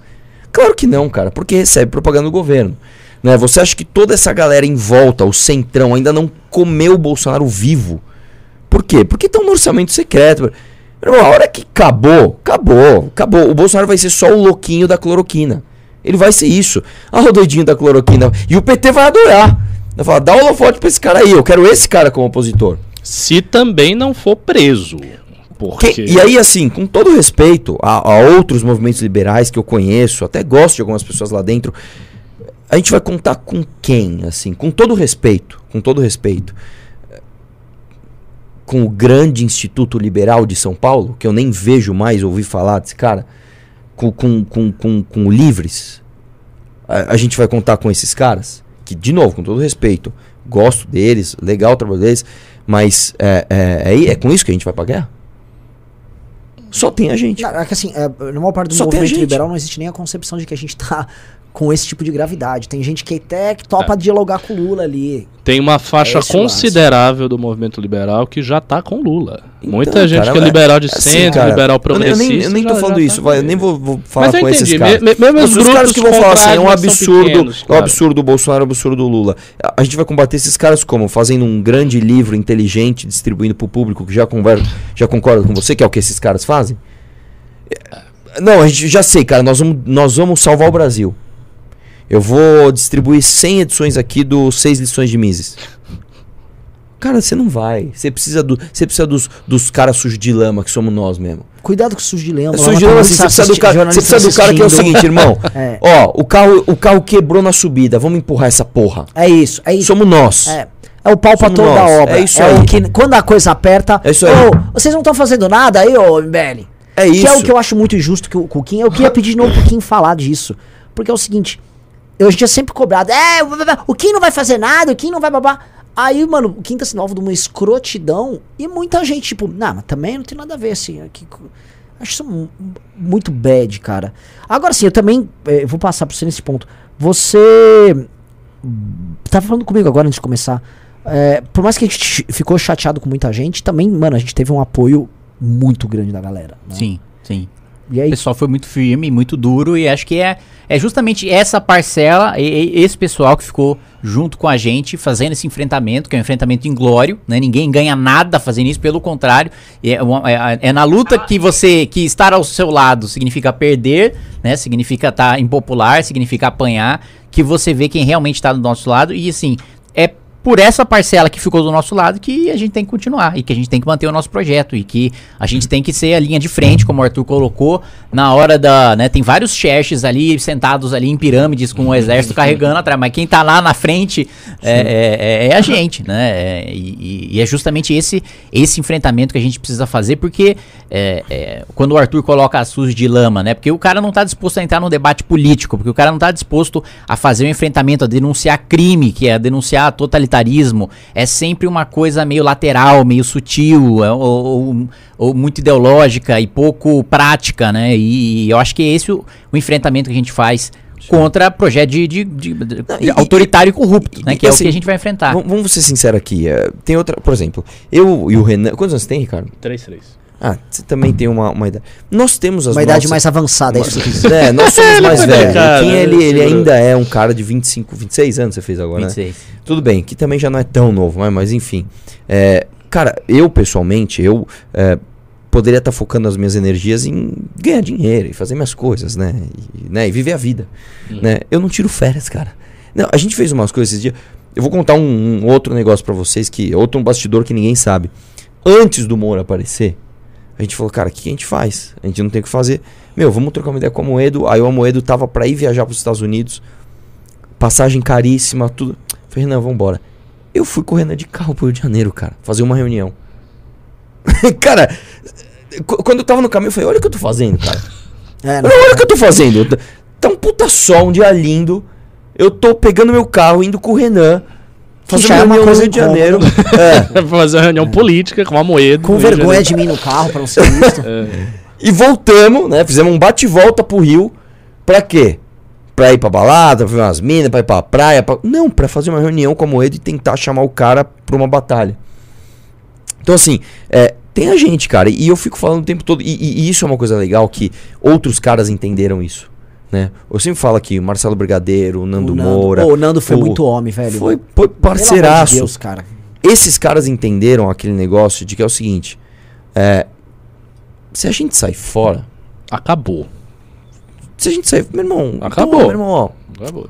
Claro que não, cara, porque recebe propaganda do governo. Né? Você acha que toda essa galera em volta, o centrão, ainda não comeu o Bolsonaro vivo? Por quê? Porque estão no orçamento secreto. Irmão, a hora que acabou, acabou, acabou. O Bolsonaro vai ser só o louquinho da cloroquina. Ele vai ser isso. Ah, o doidinho da cloroquina. E o PT vai adorar. Vai falar, dá holofote pra esse cara aí, eu quero esse cara como opositor. Se também não for preso. Porque... Que- e aí, assim, com todo respeito a, a outros movimentos liberais que eu conheço, até gosto de algumas pessoas lá dentro, a gente vai contar com quem, assim, com todo respeito, com todo respeito, com o grande Instituto Liberal de São Paulo, que eu nem vejo mais ouvir falar desse cara, com, com, com, com, com o Livres, a, a gente vai contar com esses caras, que, de novo, com todo respeito, gosto deles, legal o trabalho deles, mas é, é, é, é com isso que a gente vai pra guerra? Só tem a gente. Não, é que assim, é, na maior parte do Só movimento liberal não existe nem a concepção de que a gente tá com esse tipo de gravidade. Tem gente que até topa dialogar com o Lula ali. Tem uma faixa É considerável do movimento liberal que já tá com Lula. Muita Então, gente cara, que é é- liberal de é assim, centro, cara, liberal eu, progressista. nem, eu nem tô já- falando já isso, tá vai, eu nem vou, vou falar eu com esses caras. me- me- os os caras grupos que vão falar assim, é um absurdo, pequenos, é um claro. absurdo o Bolsonaro, é um absurdo o Lula. A- gente vai combater esses caras como? Fazendo um grande livro inteligente, distribuindo pro público que já, conver, já concorda com você, que é o que esses caras fazem? É, Não, a gente já sei, cara, nós vamos, nós vamos salvar o Brasil. Eu vou distribuir 100 edições aqui do 6 lições de Mises. Cara, você não vai. Você precisa, do, você precisa dos, dos caras sujos de lama, que somos nós mesmo. Cuidado com o sujo de lama. É sujo de lama, assim, você precisa do cara, você precisa do cara que é o seguinte, irmão. É. Ó, o carro, o carro quebrou na subida. Vamos empurrar essa porra. É isso, é isso. Somos nós. É. É o pau pra toda a nós, obra. é isso aí. o que, quando a coisa aperta. É isso aí. "Ô, vocês não estão fazendo nada aí, ô MBL. É Que é o isso. que eu acho muito injusto que o Kim. Eu queria pedir de novo pro Kim falar disso. Porque é o seguinte. Eu, a gente é sempre cobrado. É, o- Kim não vai fazer nada, o Kim não vai babar. Aí, mano, o Kim tá sendo alvo de uma escrotidão. E muita gente, tipo, não, mas também não tem nada a ver, assim. Aqui, acho isso mu- muito bad, cara. Agora sim, eu também eh, vou passar pra você nesse ponto. Você tava falando comigo agora antes de começar. É, por mais que a gente ficou chateado com muita gente, também, mano, a gente teve um apoio muito grande da galera. né? Sim, sim. E O aí, pessoal foi muito firme, muito duro, e acho que é, é justamente essa parcela, e, e- esse pessoal que ficou junto com a gente fazendo esse enfrentamento, que é um enfrentamento inglório, né? Ninguém ganha nada fazendo isso, pelo contrário, é, é- é na luta que você, que estar ao seu lado significa perder, né? Significa estar impopular, significa apanhar, que você vê quem realmente está do nosso lado, e assim, é por essa parcela que ficou do nosso lado que a gente tem que continuar e que a gente tem que manter o nosso projeto e que a gente tem que ser a linha de frente, como o Arthur colocou, na hora da, né, tem vários chefes ali sentados ali em pirâmides com o exército carregando atrás, mas quem tá lá na frente é, é, é- é a gente, né? É, e, e é justamente esse esse enfrentamento que a gente precisa fazer, porque é, é, quando o Arthur coloca a SUS de lama, né? Porque o cara não tá disposto a entrar num debate político, porque o cara não tá disposto a fazer um enfrentamento, a denunciar crime, que é denunciar totalitarismo. É sempre uma coisa meio lateral, meio sutil, é, ou, ou- ou muito ideológica e pouco prática, né? E, eu acho que é esse o, o enfrentamento que a gente faz contra projeto de, de- de- de- e- autoritário e corrupto, né? e Que é o assim, que a gente vai enfrentar. Vamos ser sinceros aqui. é, tem outra, por exemplo, eu e o Renan. Quantos anos você tem, Ricardo? 3-3. Ah, você também tem uma, uma idade. Nós temos as Uma idade nossas- mais avançada, é isso que você quis dizer. É, nós somos mais foi velhos. Quem né? ele, ele ainda é um cara de 25, 26 anos, você fez agora, né? 26. Tudo bem, que também já não é tão novo, mas, mas enfim. É, cara, eu pessoalmente, eu é, poderia estar focando as minhas energias em ganhar dinheiro e fazer minhas coisas, né? E, né? e viver a vida. Né? Eu não tiro férias, cara. Não, a gente fez umas coisas esses dias. Eu vou contar um, um outro negócio pra vocês, que outro um bastidor que ninguém sabe. Antes do Moura aparecer, a gente falou, cara, o que a gente faz? A gente não tem o que fazer. Meu, vamos trocar uma ideia com o Amoedo. Aí o Amoedo tava pra ir viajar pros Estados Unidos. Passagem caríssima, tudo. Falei, Renan, vambora. Eu fui com o Renan de carro pro Rio de Janeiro, cara, fazer uma reunião. cara, qu- quando eu tava no caminho, eu falei, olha o que eu tô fazendo, cara. É, não, Olha, o que eu tô fazendo. Tá- Tá um puta sol, um dia lindo. Eu tô pegando meu carro, indo com o Renan. É uma reunião no coisa Rio de Janeiro. É. Pra fazer uma reunião política com a moeda. com vergonha de mim no carro pra não ser visto. E voltamos, né? Fizemos um bate-volta pro Rio. Pra quê? Pra ir pra balada, pra ver umas minas, pra ir pra praia. Pra... Não, pra fazer uma reunião com a Moedo e tentar chamar o cara pra uma batalha. Então, assim, é, tem a gente, cara. E eu fico falando o tempo todo. E, e- e isso é uma coisa legal que outros caras entenderam isso. Né? Eu sempre falo aqui, o Marcelo Brigadeiro, o Nando, o Nando, Moura. Pô, o Nando foi o- muito homem, velho. Foi, foi amor de parceiraço. Deus, cara. Esses caras entenderam aquele negócio de que é o seguinte: é, se a gente sair fora, Acabou. se a gente sair. Meu irmão, Acabou. então, meu irmão, ó, Acabou.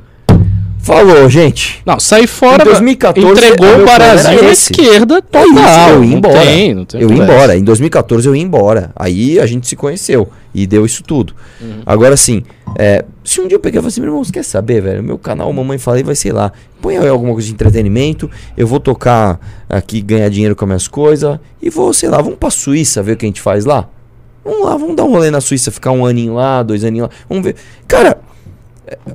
Falou, gente. Não, sair fora. Em 2014, entregou o Brasil à esquerda total. isso, eu ia não embora. Tem, não tem eu ia embora. Em 2014 eu ia embora. Aí a gente se conheceu e deu isso tudo. Uhum. Agora sim, é, se um dia eu pegar e falar assim, meu irmão, você quer saber, velho? Meu canal Mamãe Falei vai ser lá. Põe aí alguma coisa de entretenimento. Eu vou tocar aqui, ganhar dinheiro com as minhas coisas. E vou, sei lá, vamos pra Suíça ver o que a gente faz lá. Vamos lá, vamos dar um rolê na Suíça, ficar um aninho lá, dois aninhos lá. Vamos ver. Cara,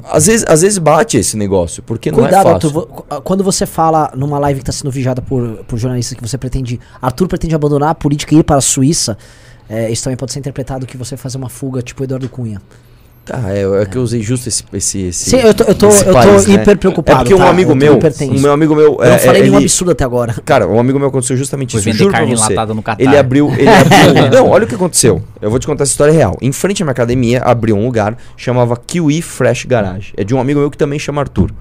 às vezes, às vezes bate esse negócio, porque não é Cuidado, fácil. Arthur. Quando você fala numa live que está sendo vigiada por, por jornalistas que você pretende. Arthur pretende abandonar a política e ir para a Suíça. é, isso também pode ser interpretado que você fazer uma fuga tipo Eduardo Cunha. Tá, é, é que eu usei justo esse. esse, esse Sim, eu tô, eu tô, eu tô país, né? hiper preocupado. É porque um tá? amigo meu, um meu amigo meu, Eu é, não falei é, nenhum ele, absurdo até agora. cara, um amigo meu aconteceu justamente Foi isso. Juro pra carne você. enlatada no Catar. Ele abriu, ele abriu. não, olha o que aconteceu. Eu vou te contar essa história real. Em frente à minha academia abriu um lugar chamava Kiwi Fresh Garage. É de um amigo meu que também chama Arthur.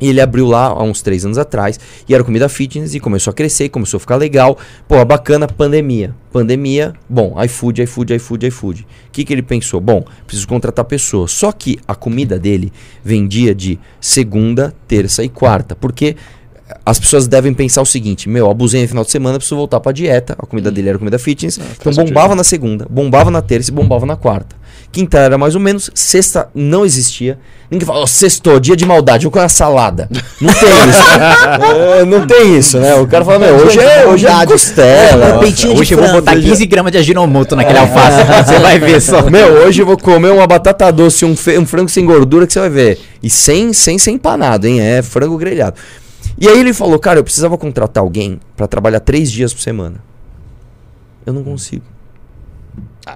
E ele abriu lá há uns três anos atrás. E era comida fitness e começou a crescer, começou a ficar legal. Pô, bacana, pandemia. Pandemia, bom, iFood, iFood, iFood, iFood. O que, que ele pensou? Bom, preciso contratar pessoas. Só que a comida dele vendia de segunda, terça e quarta. Porque as pessoas devem pensar o seguinte: meu, abusei no final de semana, preciso voltar pra dieta. A comida dele era comida fitness. então faz bombava na segunda, bombava na terça e bombava na quarta. Quinta era mais ou menos, sexta não existia. Ninguém fala, ó, sextou, dia de maldade, vou comer uma salada. Não tem isso. É, não tem isso, né? O cara fala, meu, hoje é, hoje é costela. É, peitinho de Hoje eu vou botar ele- 15 gramas de aginomoto naquele alface. Você vai ver só. Meu, hoje eu vou comer uma batata doce, um, um frango sem gordura que você vai ver. E sem, sem ser empanado, hein? É frango grelhado. E aí ele falou, cara, eu precisava contratar alguém pra trabalhar três dias por semana. Eu não consigo.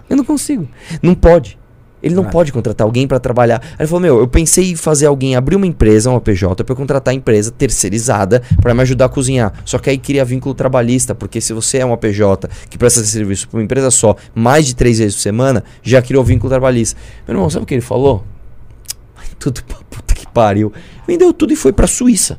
Eu não consigo. Não pode. Ele não Ah. pode contratar alguém pra trabalhar. Aí ele falou: Meu, eu pensei em fazer alguém abrir uma empresa, uma PJ, pra eu contratar a empresa terceirizada pra me ajudar a cozinhar. Só que aí cria vínculo trabalhista, porque se você é uma PJ que presta serviço pra uma empresa só, mais de três vezes por semana, já criou vínculo trabalhista. Meu irmão, sabe o que ele falou? Tudo pra puta que pariu. Vendeu tudo e foi pra Suíça.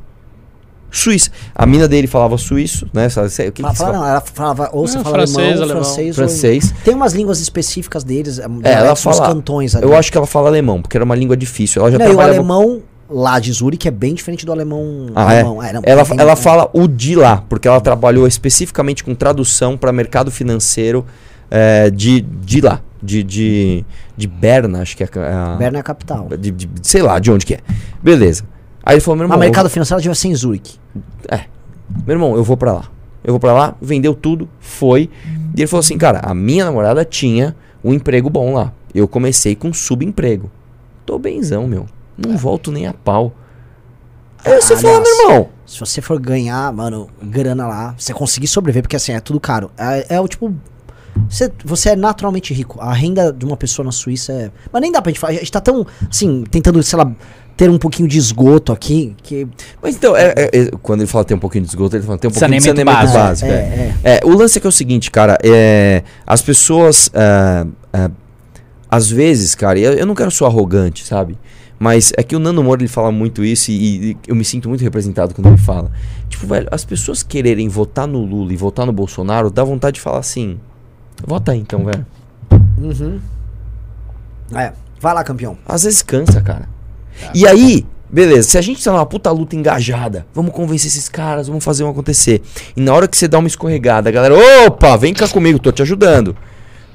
Suíça. A mina dele falava suíço, né? Sei- o que Fala, que não, ela falava, ou você Não, fala francês, alemão, alemão. francês, Francês. Ou... Tem umas línguas específicas deles, é, É, ela dos fala. cantões ali. Eu acho que ela fala alemão, porque era uma língua difícil. Ela já não, e o alemão lá de Zurique é bem diferente do alemão. Ah, é? alemão. não, Ela, tem- ela é. fala o de lá, porque ela trabalhou especificamente com tradução para mercado financeiro é, de, de lá. De, de, de Berna, acho que é a. Berna é a capital. de, de- sei lá, de onde que é. Beleza. Aí ele falou, meu Mas irmão, o mercado financeiro devia ser em Zurique. eu, meu irmão, eu vou pra lá. Eu vou pra lá, vendeu tudo, foi. E ele falou assim, cara, a minha namorada tinha um emprego bom lá. Eu comecei com subemprego. Tô benzão, meu. Não volto nem a pau. Aí você fala, Aliás, meu irmão, Se você for ganhar, mano, grana lá, você conseguir sobreviver, porque assim, é tudo caro. É, é o tipo. Você, você é naturalmente rico. A renda de uma pessoa na Suíça é. Mas nem dá pra gente falar. A gente tá tão, assim, tentando, sei lá, ter um pouquinho de esgoto aqui, que. Mas então, é- é- é- quando ele fala tem um pouquinho de esgoto, ele fala tem um pouquinho de Saneamento saneamento básico. básico. É, é. É, o lance é que é o seguinte, cara, é, as pessoas, é, é, às vezes, cara, eu, eu não quero ser arrogante, sabe? Mas é que o Nando Moura ele fala muito isso e, e eu me sinto muito representado quando ele fala. Tipo, velho, as pessoas quererem votar no Lula e votar no Bolsonaro, dá vontade de falar assim: vota aí então, velho. Uhum. É. Vai lá, campeão. Às vezes cansa, cara. E aí, beleza, se a gente tá numa puta luta engajada, vamos convencer esses caras, vamos fazer um acontecer. E na hora que você dá uma escorregada, a galera, opa, vem cá comigo, tô te ajudando.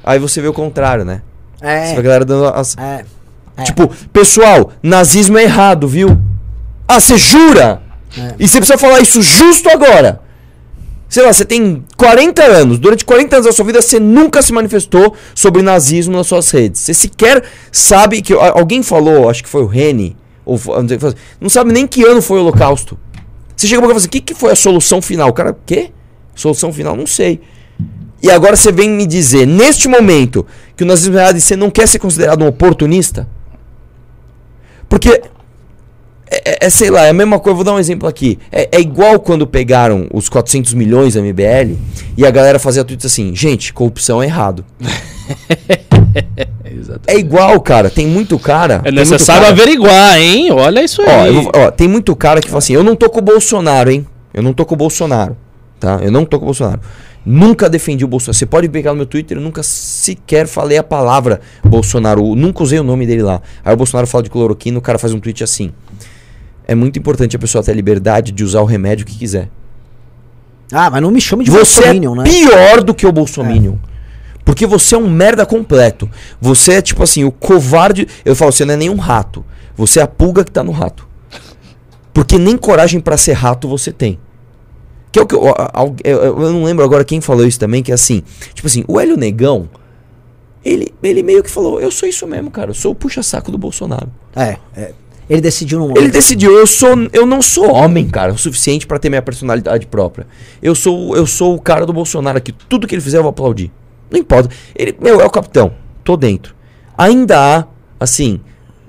Aí você vê o contrário, né? Você vê a É. galera dando as. É. É. Tipo, pessoal, nazismo é errado, viu? Ah, você jura? É. E você precisa falar isso justo agora. Sei lá, você tem 40 anos, durante 40 anos da sua vida você nunca se manifestou sobre nazismo nas suas redes. Você sequer sabe que. Alguém falou, acho que foi o Reni, ou não sabe nem que ano foi o Holocausto. Você chega e fala assim: o que, que foi a solução final? O cara, quê? Solução final? Não sei. E agora você vem me dizer, neste momento, que o nazismo é errado e você não quer ser considerado um oportunista? Porque é, é- é, sei lá, é a mesma coisa, vou dar um exemplo aqui. É, é igual quando pegaram os 400 milhões da MBL e a galera fazia tweets assim: gente, corrupção é errado. É igual, cara. Tem muito cara. É necessário cara- averiguar, hein? Olha isso aí. Ó, eu vou- ó, tem muito cara que fala assim: eu não tô com o Bolsonaro, hein? Eu não tô com o Bolsonaro. Tá? Eu não tô com o Bolsonaro. Nunca defendi o Bolsonaro. Você pode pegar no meu Twitter, eu nunca sequer falei a palavra Bolsonaro. Eu nunca usei o nome dele lá. Aí o Bolsonaro fala de cloroquina, o cara faz um tweet assim. É muito importante a pessoa ter a liberdade de usar o remédio que quiser. Ah, mas não me chame de Você é Bolsominion, né? pior do que o Bolsominion. Porque você é um merda completo. Você é tipo assim, o covarde. Eu falo, você não é nem um rato. Você é a pulga que tá no rato. Porque nem coragem pra ser rato você tem. Que é o que eu- eu não lembro agora quem falou isso também, que é assim, tipo assim, o Hélio Negão, ele, ele meio que falou, eu sou isso mesmo, cara, eu sou o puxa-saco do Bolsonaro. É, é. Ele decidiu não. Ele decidiu, eu sou, eu não sou homem, cara, o suficiente pra ter minha personalidade própria. Eu sou, eu sou o cara do Bolsonaro aqui, tudo que ele fizer eu vou aplaudir. Não importa. Ele, meu, é o capitão, tô dentro. Ainda há, assim,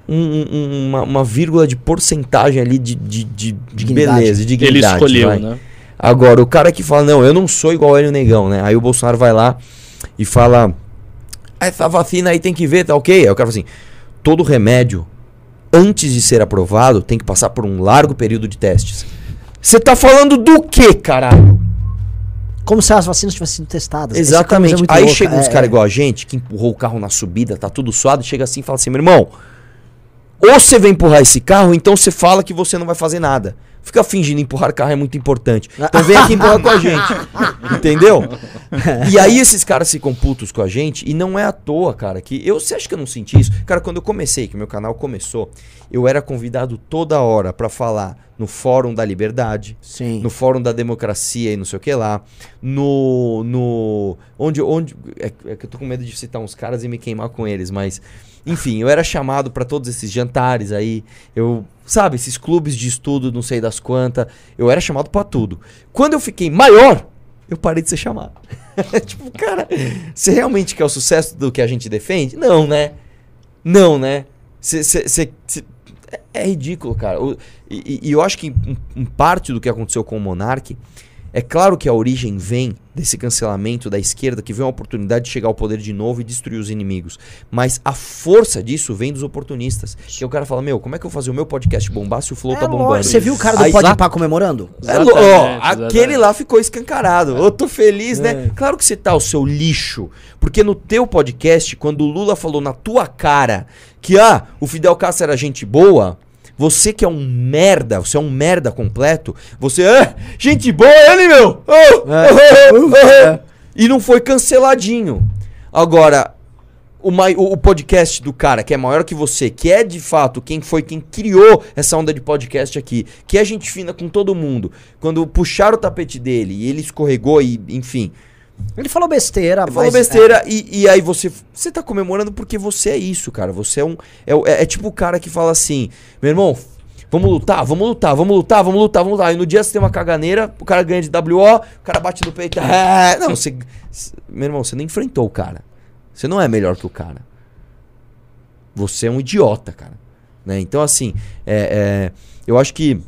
um- um- uma, uma vírgula de porcentagem ali de, de, de Dignidade. beleza, de Ele dignidade. escolheu, vai. né? Agora, o cara que fala, não, eu não sou igual ele negão, né? Aí o Bolsonaro vai lá e fala, "Ah, essa vacina aí tem que ver, tá ok? Aí o cara fala assim, todo remédio, antes de ser aprovado, tem que passar por um largo período de testes. Você tá falando do que, caralho? Como se as vacinas tivessem sido testadas. É Exatamente. muito Aí louca. chega uns É, caras é. igual a gente, que empurrou o carro na subida, tá tudo suado, chega assim e fala assim, meu irmão, ou você vem empurrar esse carro, então você fala que você não vai fazer nada. Fica fingindo empurrar carro é muito importante. Então vem aqui empurrar com a gente. Entendeu? E aí esses caras ficam putos com a gente e não é à toa, cara, que eu, você acha que eu não senti isso? Cara, quando eu comecei, que o meu canal começou, eu era convidado toda hora pra falar no Fórum da Liberdade, Sim. no Fórum da Democracia e não sei o que lá, no. no onde. onde é, é que eu tô com medo de citar uns caras e me queimar com eles, mas. Enfim, eu era chamado pra todos esses jantares aí. Eu. Sabe, esses clubes de estudo, não sei das quantas. Eu era chamado pra tudo. Quando eu fiquei maior, eu parei de ser chamado. tipo, cara, você realmente quer o sucesso do que a gente defende? Não, né? Não, né? Cê, cê- cê- cê- é- é ridículo, cara. E, e- eu acho que em parte do que aconteceu com o Monark, é claro que a origem vem desse cancelamento da esquerda, que vê uma oportunidade de chegar ao poder de novo e destruir os inimigos. Mas a força disso vem dos oportunistas. Que o cara fala, meu, como é que eu vou fazer o meu podcast bombar se o Flow É tá bombando? Você viu o cara do Aí- Pode Pá comemorando? É lo- ó, Exatamente, aquele lá ficou escancarado. Eu tô feliz, É. né? Claro que você tá, o seu lixo. Porque no teu podcast, quando o Lula falou na tua cara que, ah, o Fidel Castro era gente boa, Você que é um merda, você é um merda completo, você é gente boa ele, meu! Oh, oh, oh, oh. E não foi canceladinho. Agora, o, mai- o- o podcast do cara que é maior que você, que é de fato quem foi quem criou essa onda de podcast aqui, que é gente fina com todo mundo, quando puxaram o tapete dele e ele escorregou e, enfim, Ele falou besteira, ele falou besteira e, e aí você você tá comemorando porque você é isso, cara. Você é um é, é- é tipo o cara que fala assim, meu irmão, vamos lutar, vamos lutar, vamos lutar, vamos lutar, vamos lutar. E no dia você tem uma caganeira, o cara ganha de WO, o cara bate no peito, é, não, você, meu irmão, você não enfrentou o cara. Você não é melhor que o cara. Você é um idiota, cara. Né? Então, assim, é, é, eu acho que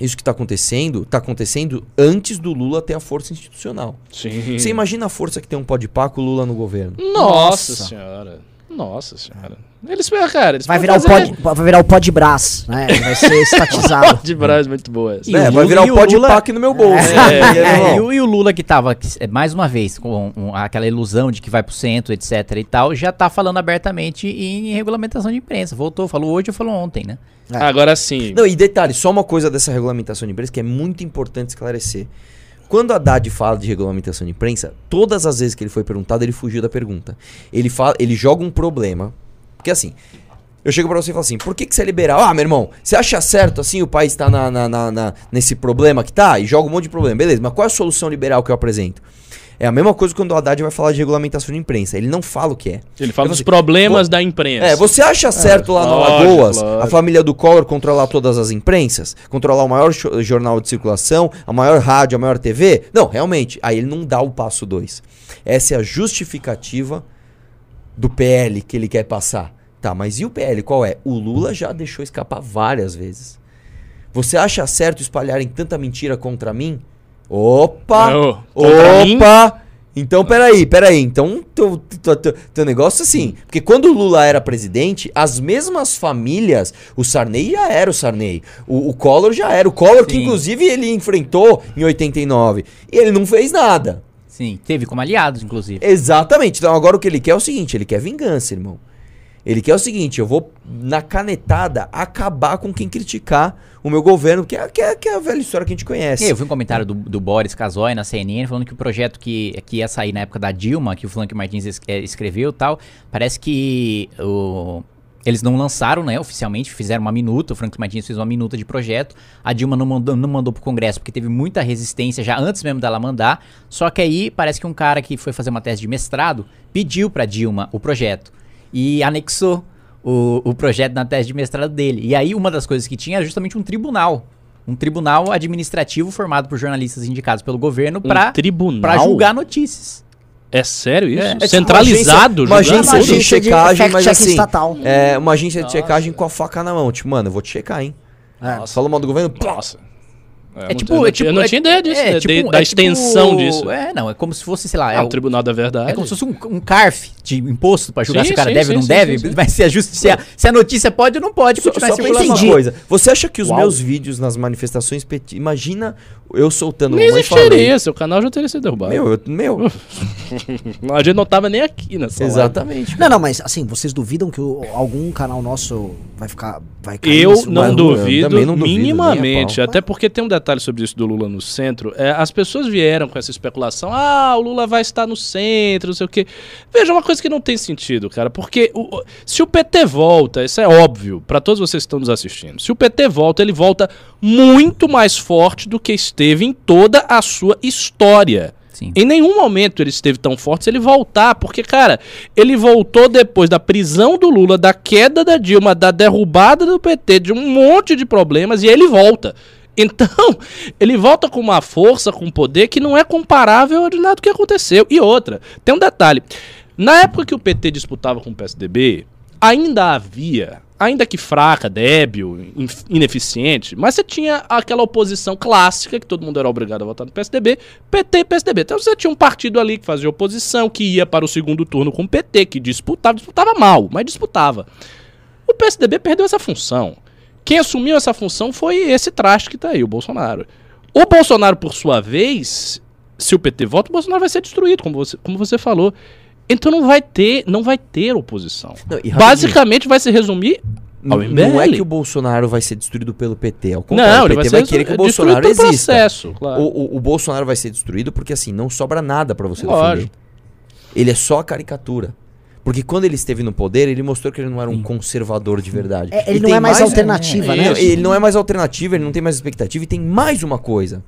isso que tá acontecendo, tá acontecendo antes do Lula ter a força institucional. Sim. Você imagina a força que tem um pó de pá com o Lula no governo? Nossa, Nossa. senhora. Nossa senhora. Eles, cara, eles Vai virar, o fazer- pod, vai virar o pó de brás, né? Vai ser estatizado. De Braz, muito boa essa. É, o vai virar o o pó de Lula- no meu bolso. É, né? É, e, o, e o Lula que tava, é, mais uma vez, com um, aquela ilusão de que vai pro centro, etc e tal, já tá falando abertamente em regulamentação de imprensa. Voltou, falou hoje ou falou ontem, né? Agora sim. Não, e detalhe, só uma coisa dessa regulamentação de imprensa que é muito importante esclarecer. Quando a Haddad fala de regulamentação de imprensa, todas as vezes que ele foi perguntado, ele fugiu da pergunta. Ele, fala, ele joga um problema. Porque assim, eu chego pra você e falo assim, por que, que você é liberal? Ah, meu irmão, você acha certo assim o país tá na, na- na- na- nesse problema que tá? E joga um monte de problema. Beleza, mas qual é a solução liberal que eu apresento? É a mesma coisa quando o Haddad vai falar de regulamentação de imprensa. Ele não fala o que é. Ele fala dos assim, problemas da imprensa. É, você acha certo lá no lógico, Alagoas lógico. a família do Collor controlar todas as imprensas? Controlar o maior jornal de circulação, a maior rádio, a maior TV? Não, realmente, aí ele não dá o passo 2. Essa é a justificativa do PL que ele quer passar. Tá, mas e o PL qual é? O Lula já deixou escapar várias vezes. Você acha certo espalharem tanta mentira contra mim? Opa! Mim? Opa! Então, peraí, peraí. Então, teu, teu, teu, teu negócio é assim. Porque quando o Lula era presidente, as mesmas famílias, o Sarney já era o Sarney. O, o Collor já era. O Collor, que Sim. inclusive ele enfrentou em 89. E ele não fez nada. Sim, teve como aliados, inclusive. Exatamente. Então, agora o que ele quer é o seguinte: ele quer vingança, irmão. Ele quer o seguinte: eu vou, na canetada, acabar com quem criticar o meu governo, que é, que é, que é a velha história que a gente conhece. Eu vi um comentário do, do Boris Casoy na CNN falando que o projeto que, que ia sair na época da Dilma, que o Frank Martins es- eh, escreveu tal, parece que o, eles não lançaram, né, oficialmente, fizeram uma minuta, o Frank Martins fez uma minuta de projeto, a Dilma não mandou, não mandou pro Congresso porque teve muita resistência já antes mesmo dela mandar, só que aí parece que um cara que foi fazer uma tese de mestrado pediu pra Dilma o projeto e anexou o, o projeto na tese de mestrado dele. E aí uma das coisas que tinha era justamente um tribunal. Um tribunal administrativo formado por jornalistas indicados pelo governo Um pra tribunal? pra julgar notícias. É sério isso? É. É tipo Centralizado? uma agência- uma agência de checagem, mas assim, estatal. É uma agência de checagem com a faca na mão. Tipo, mano, eu vou te checar, hein? É. Falou mal do governo? Nossa. É, É tipo, eu não, é tinha- eu tipo- não tinha ideia disso, é né? tipo- de- é da tipo- extensão disso. É, não, é como se fosse, sei lá, É, é, o o- Tribunal da Verdade. é como se fosse um, um CARF de imposto pra julgar Sim, se o cara sim, deve ou não sim, deve, sim, sim. mas se a, justi- se, a, se a notícia pode ou não pode Só, continuar só circulando. uma coisa. Você acha que os Uau. meus vídeos nas manifestações peti... Imagina eu soltando Nem existiria, seu canal já teria sido derrubado. Meu, eu- meu. A gente não tava nem aqui nessa exatamente. Não, não, mas assim, vocês duvidam que o- algum canal nosso vai ficar. Vai cair Eu não eu duvido, também não minimamente. Até porque tem um detalhe sobre isso do Lula no centro. É, as pessoas vieram com essa especulação. Ah, o Lula vai estar no centro, não sei o quê. Veja, uma coisa que não tem sentido, cara. Porque o- se o PT volta, isso é óbvio para todos vocês que estão nos assistindo. Se o PT volta, ele volta muito mais forte do que esteve em toda a sua história. Sim. Em nenhum momento ele esteve tão forte se ele voltar, porque, cara, ele voltou depois da prisão do Lula, da queda da Dilma, da derrubada do PT, de um monte de problemas, e ele volta. Então, ele volta com uma força, com um poder que não é comparável a nada do que aconteceu. E outra, tem um detalhe. Na época que o PT disputava com o PSDB, ainda havia, ainda que fraca, débil, ineficiente, mas você tinha aquela oposição clássica, que todo mundo era obrigado a votar no PSDB, PT e PSDB. Então você tinha um partido ali que fazia oposição, que ia para o segundo turno com o PT, que disputava, disputava mal, mas disputava. O PSDB perdeu essa função. Quem assumiu essa função foi esse traste que tá aí, o Bolsonaro. O Bolsonaro, por sua vez, se o PT volta, o Bolsonaro vai ser destruído, como você, como você falou. Então não vai ter, não vai ter oposição. Não. Basicamente vai se resumir Não é que o Bolsonaro vai ser destruído pelo PT. Ao contrário, Não, o ele PT vai vai, querer que o Bolsonaro exista. processo, claro. O, o- o Bolsonaro vai ser destruído porque assim, não sobra nada pra você Lógico. defender. Ele é só a caricatura. Porque quando ele esteve no poder, ele mostrou que ele não era um conservador de verdade. É, ele E não é mais, alternativa, é, né? Ele não é mais alternativa, ele não tem mais expectativa e tem mais uma coisa.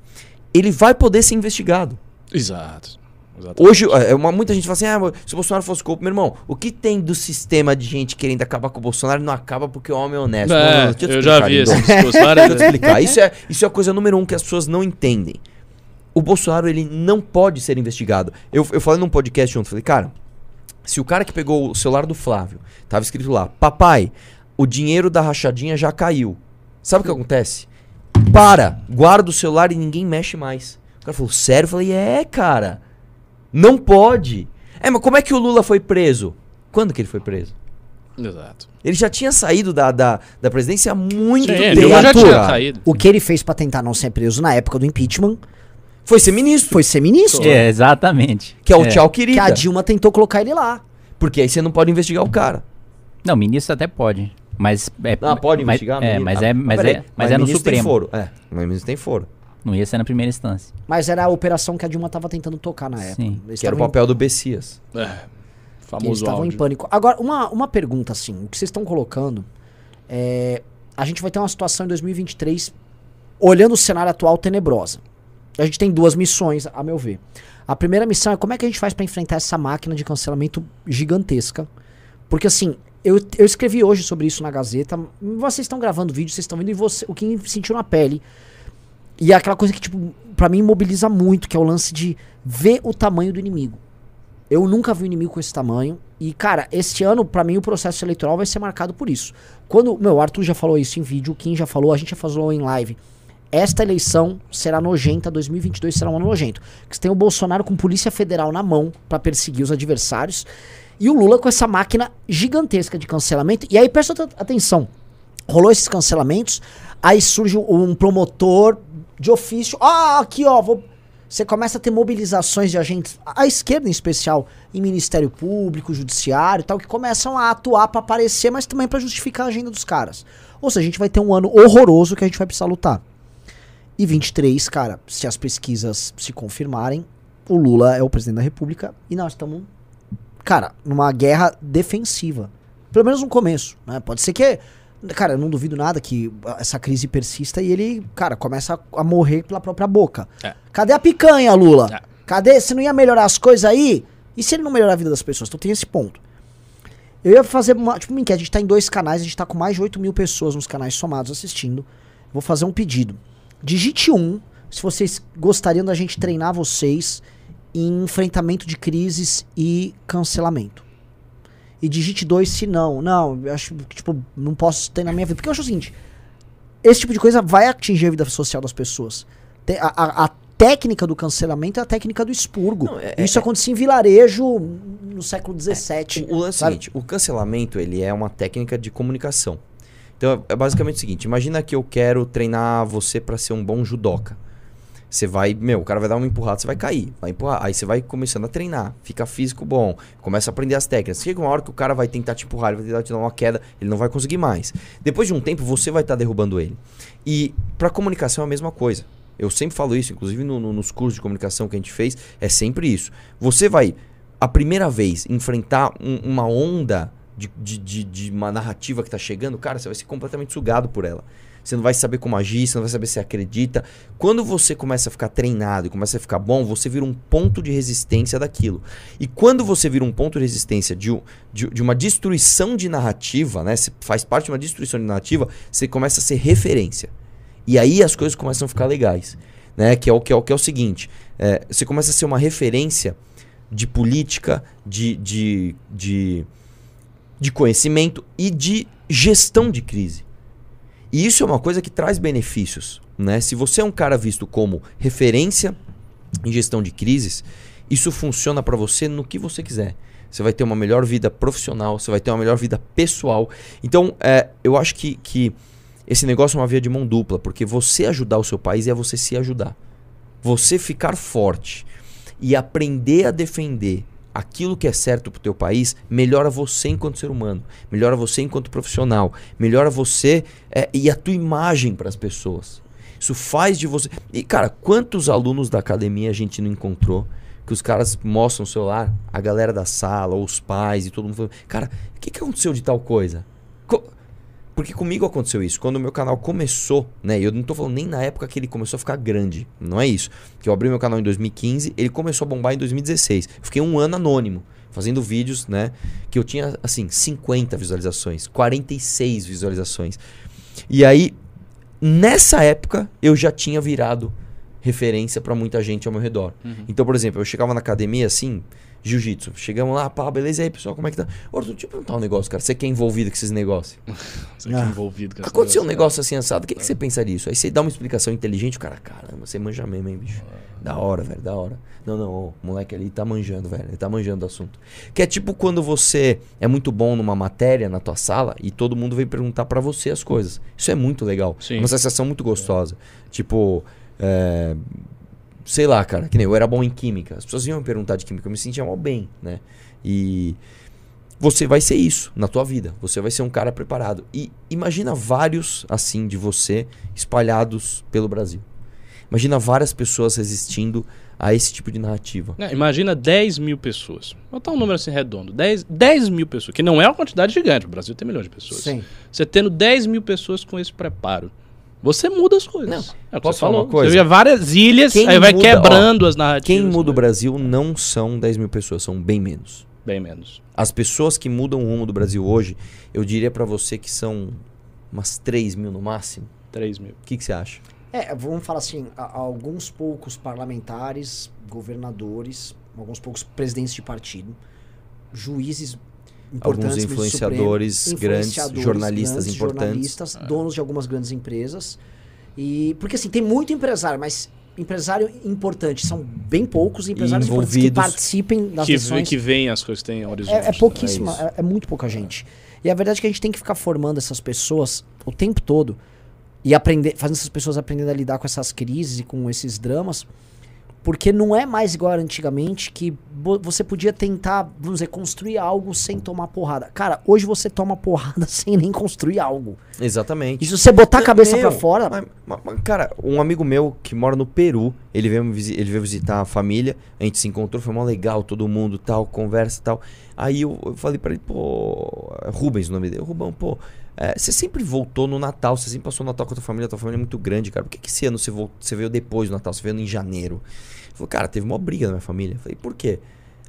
Ele vai poder ser investigado. Exato. Exatamente. Hoje, é, uma, muita gente fala assim: ah, se o Bolsonaro fosse corrupto, meu irmão, o que tem do sistema de gente querendo acabar com o Bolsonaro não acaba porque o homem é honesto. Não, não, É, deixa eu te já vi esse discurso várias eu vezes. explicar. Isso é, isso é a coisa número um que as pessoas não entendem. O Bolsonaro, ele não pode ser investigado. Eu, eu falei num podcast ontem, falei, cara, se o cara que pegou o celular do Flávio, tava escrito lá, papai, o dinheiro da rachadinha já caiu. Sabe o que acontece? Para, guarda o celular e ninguém mexe mais. O cara falou, sério? Eu falei, é, cara. Não pode. É, mas como é que o Lula foi preso? Quando que ele foi preso? Exato. Ele já tinha saído da, da, da presidência há muito Sim, tempo. ele já tinha caído. O que ele fez pra tentar não ser preso na época do impeachment Foi ser ministro. foi ser ministro. É, exatamente. Que é o É. tchau, Que querida. a Dilma tentou colocar ele lá. Porque aí você não pode investigar o cara. Não, ministro até pode. Mas é, Ah, pode mas- investigar? É, menino? mas Ah, é, mas peraí, é, mas é no ministro Tem Supremo. foro. É, mas ministro tem foro. Não ia ser na primeira instância. Mas era a operação que a Dilma tava tentando tocar na época. Sim. Eles Que era o estavam em- papel do Bessias. É. Eles Famoso estavam em pânico. Agora, uma, uma pergunta assim: o que vocês estão colocando é. A gente vai ter uma situação em 2023, olhando o cenário atual, tenebrosa. A gente tem duas missões, a meu ver. A primeira missão é como é que a gente faz pra enfrentar essa máquina de cancelamento gigantesca. Porque assim, eu, eu escrevi hoje sobre isso na Gazeta. Vocês estão gravando vídeo, vocês estão vendo e você, o que sentiu na pele. E é aquela coisa que, tipo, pra mim mobiliza muito, que é o lance de ver o tamanho do inimigo. Eu nunca vi um inimigo com esse tamanho. E, cara, este ano, pra mim, o processo eleitoral vai ser marcado por isso. Quando, meu, o Arthur já falou isso em vídeo, o Kim já falou, a gente já falou em live. Esta eleição será nojenta, 2022 será um ano nojento. Que você tem o Bolsonaro com Polícia Federal na mão pra perseguir os adversários. E o Lula com essa máquina gigantesca de cancelamento. E aí, presta at- atenção. Rolou esses cancelamentos, aí surge um promotor de ofício. Ah, aqui ó, vou. Você começa a ter mobilizações de agentes, a esquerda em especial, em Ministério Público, Judiciário e tal, que começam a atuar pra aparecer, mas também pra justificar a agenda dos caras. Ou seja, a gente vai ter um ano horroroso que a gente vai precisar lutar. E 23, cara, se as pesquisas se confirmarem, o Lula é o presidente da República e nós estamos, cara, numa guerra defensiva. Pelo menos no começo, né? Pode ser que Cara, eu não duvido nada que essa crise persista e ele, cara, começa a, a morrer pela própria boca. É. Cadê a picanha, Lula? É. Cadê? Você não ia melhorar as coisas aí? E se ele não melhorar a vida das pessoas? Então tem esse ponto. Eu ia fazer uma, tipo, uma enquete. A gente tá em dois canais, a gente tá com mais de 8 mil pessoas nos canais somados assistindo. Vou fazer um pedido. Digite um se vocês gostariam da gente treinar vocês em enfrentamento de crises e cancelamento. E digite dois se não. Não, eu acho que, tipo, não posso ter na minha vida. Porque eu acho o seguinte: esse tipo de coisa vai atingir a vida social das pessoas. A, a- a técnica do cancelamento é a técnica do expurgo. Não, é- Isso acontecia em vilarejo no século XVII. O, o lance é o seguinte, o cancelamento, ele é uma técnica de comunicação. Então, é basicamente o seguinte, imagina que eu quero treinar você pra ser um bom judoca. Você vai, meu, o cara vai dar uma empurrada, você vai cair, vai empurrar. Aí você vai começando a treinar, fica físico bom, começa a aprender as técnicas. Chega uma hora que o cara vai tentar te empurrar, ele vai tentar te dar uma queda, ele não vai conseguir mais. Depois de um tempo, você vai estar derrubando ele. E pra comunicação é a mesma coisa. Eu sempre falo isso, inclusive no- no- nos cursos de comunicação que a gente fez, é sempre isso. Você vai, a primeira vez, enfrentar um- uma onda de, de, de- de uma narrativa que tá chegando, cara, você vai ser completamente sugado por ela. Você não vai saber como agir, você não vai saber se acredita. Quando você começa a ficar treinado e começa a ficar bom, você vira um ponto de resistência daquilo. E quando você vira um ponto de resistência de, de, de uma destruição de narrativa, né? Você faz parte de uma destruição de narrativa, você começa a ser referência. E aí as coisas começam a ficar legais. Né? Que, é o, que, é o, que é o seguinte: é, você começa a ser uma referência de política, de, de, de, de conhecimento e de gestão de crise. E isso é uma coisa que traz benefícios. Né? Se você é um cara visto como referência em gestão de crises, isso funciona para você no que você quiser. Você vai ter uma melhor vida profissional, você vai ter uma melhor vida pessoal. Então, é, eu acho que, que esse negócio é uma via de mão dupla, porque você ajudar o seu país é você se ajudar. Você ficar forte e aprender a defender aquilo que é certo pro teu país melhora você enquanto ser humano, melhora você enquanto profissional, melhora você é, e a tua imagem para as pessoas. Isso faz de você. E, cara, quantos alunos da academia a gente não encontrou? Que os caras mostram o celular, a galera da sala, ou os pais e todo mundo falando, cara, o que, que aconteceu de tal coisa? Porque comigo aconteceu isso. Quando o meu canal começou, né? e Eu não tô falando nem na época que ele começou a ficar grande. Não é isso. Que eu abri meu canal em 2015, ele começou a bombar em 2016. Eu fiquei um ano anônimo, fazendo vídeos, né? Que eu tinha, assim, 50 visualizações, 46 visualizações. E aí, nessa época, eu já tinha virado referência pra muita gente ao meu redor. Então, por exemplo, eu chegava na academia assim, jiu-jitsu. Chegamos lá, pá, beleza, e aí, pessoal, como é que tá? Ora, deixa eu perguntar um negócio, cara. Você que é envolvido com esses negócios. Você que é Ah. envolvido com Aconteceu um negócio. negócio assim assado, o que, que você pensa disso? Aí você dá uma explicação inteligente, o cara, caramba, você manja mesmo, hein, bicho? Da hora, velho, da hora. Não, não, o moleque ali tá manjando, velho, ele tá manjando do assunto. Que é tipo quando você é muito bom numa matéria na tua sala e todo mundo vem perguntar pra você as coisas. Isso é muito legal. Sim. É uma sensação muito gostosa. Tipo, é, sei lá, cara, que nem eu era bom em química. As pessoas iam me perguntar de química, eu me sentia mal bem, né? E você vai ser isso na tua vida. Você vai ser um cara preparado. E imagina vários assim de você espalhados pelo Brasil. Imagina várias pessoas resistindo a esse tipo de narrativa. É, imagina 10 mil pessoas. Vou botar um número assim redondo. 10, 10 mil pessoas, que não é uma quantidade gigante. O Brasil tem milhões de pessoas. Sim. Você tendo 10 mil pessoas com esse preparo, você muda as coisas. Não, é posso você falar falou. uma coisa? Você vê várias ilhas, Quem aí vai muda- quebrando as narrativas. Quem muda o né? Brasil não são 10 mil pessoas, são bem menos. Bem menos. As pessoas que mudam o rumo do Brasil hoje, eu diria pra você que são umas 3 mil no máximo. 3 mil. O que, que você acha? É, vamos falar assim, a- alguns poucos parlamentares, governadores, alguns poucos presidentes de partido, juízes Alguns influenciadores supremos, grandes, jornalistas grandes, importantes. jornalistas, donos de algumas grandes empresas. E porque assim, tem muito empresário, mas empresário importante são bem poucos empresários importantes que participem das Que, decisões. que vem as coisas têm horizonte. É, é pouquíssima, é isso. é, é muito pouca gente. E a verdade é que a gente tem que ficar formando essas pessoas o tempo todo e aprender, fazendo essas pessoas aprenderem a lidar com essas crises e com esses dramas, porque não é mais igual antigamente que você podia tentar, vamos dizer, construir algo sem tomar porrada. Cara, hoje você toma porrada sem nem construir algo. Exatamente. E se você botar a cabeça pra fora, mas- mas- mas, cara, um amigo meu que mora no Peru, ele veio, ele veio visitar a família, a gente se encontrou, foi mó legal, todo mundo tal, conversa e tal. Aí eu, eu falei pra ele, pô, Rubens o nome dele, Rubão, pô, é, você sempre voltou no Natal, você sempre passou o Natal com a tua família, a tua família é muito grande, cara. Por que, que esse ano você, vol- você veio depois do Natal, você veio em janeiro? Falou, cara, teve uma briga na minha família. Eu falei, por quê?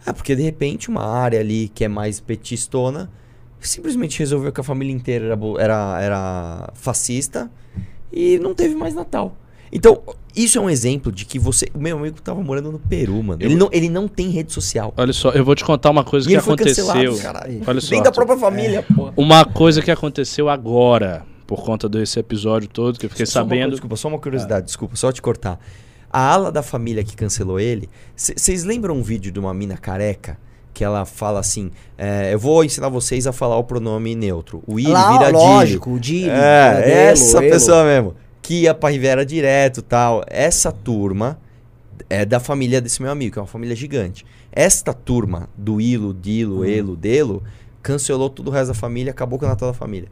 Ah, porque de repente uma área ali que é mais petistona simplesmente resolveu que a família inteira era, era, era fascista e não teve mais Natal. Então, isso é um exemplo de que você. O meu amigo tava morando no Peru, mano. Ele não, ele não tem rede social. Olha só, eu vou te contar uma coisa E que aconteceu. cancelado. Olha só. Vem da própria família, pô. Uma coisa que aconteceu agora, por conta desse episódio todo, que eu fiquei Só uma sabendo. desculpa, só uma curiosidade, desculpa, só te cortar. A ala da família que cancelou ele. Vocês lembram um vídeo de uma mina careca? Que ela fala assim: é, Eu vou ensinar vocês a falar o pronome neutro. O Ili lá, vira Dili. lógico, o Dili, É, Elo, essa pessoa mesmo. Que ia pra Rivera direto tal. Essa turma é da família desse meu amigo, que é uma família gigante. Esta turma do Ilo, Dilo, Uhum. Elo, Delo, cancelou todo o resto da família, acabou com o Natal da família.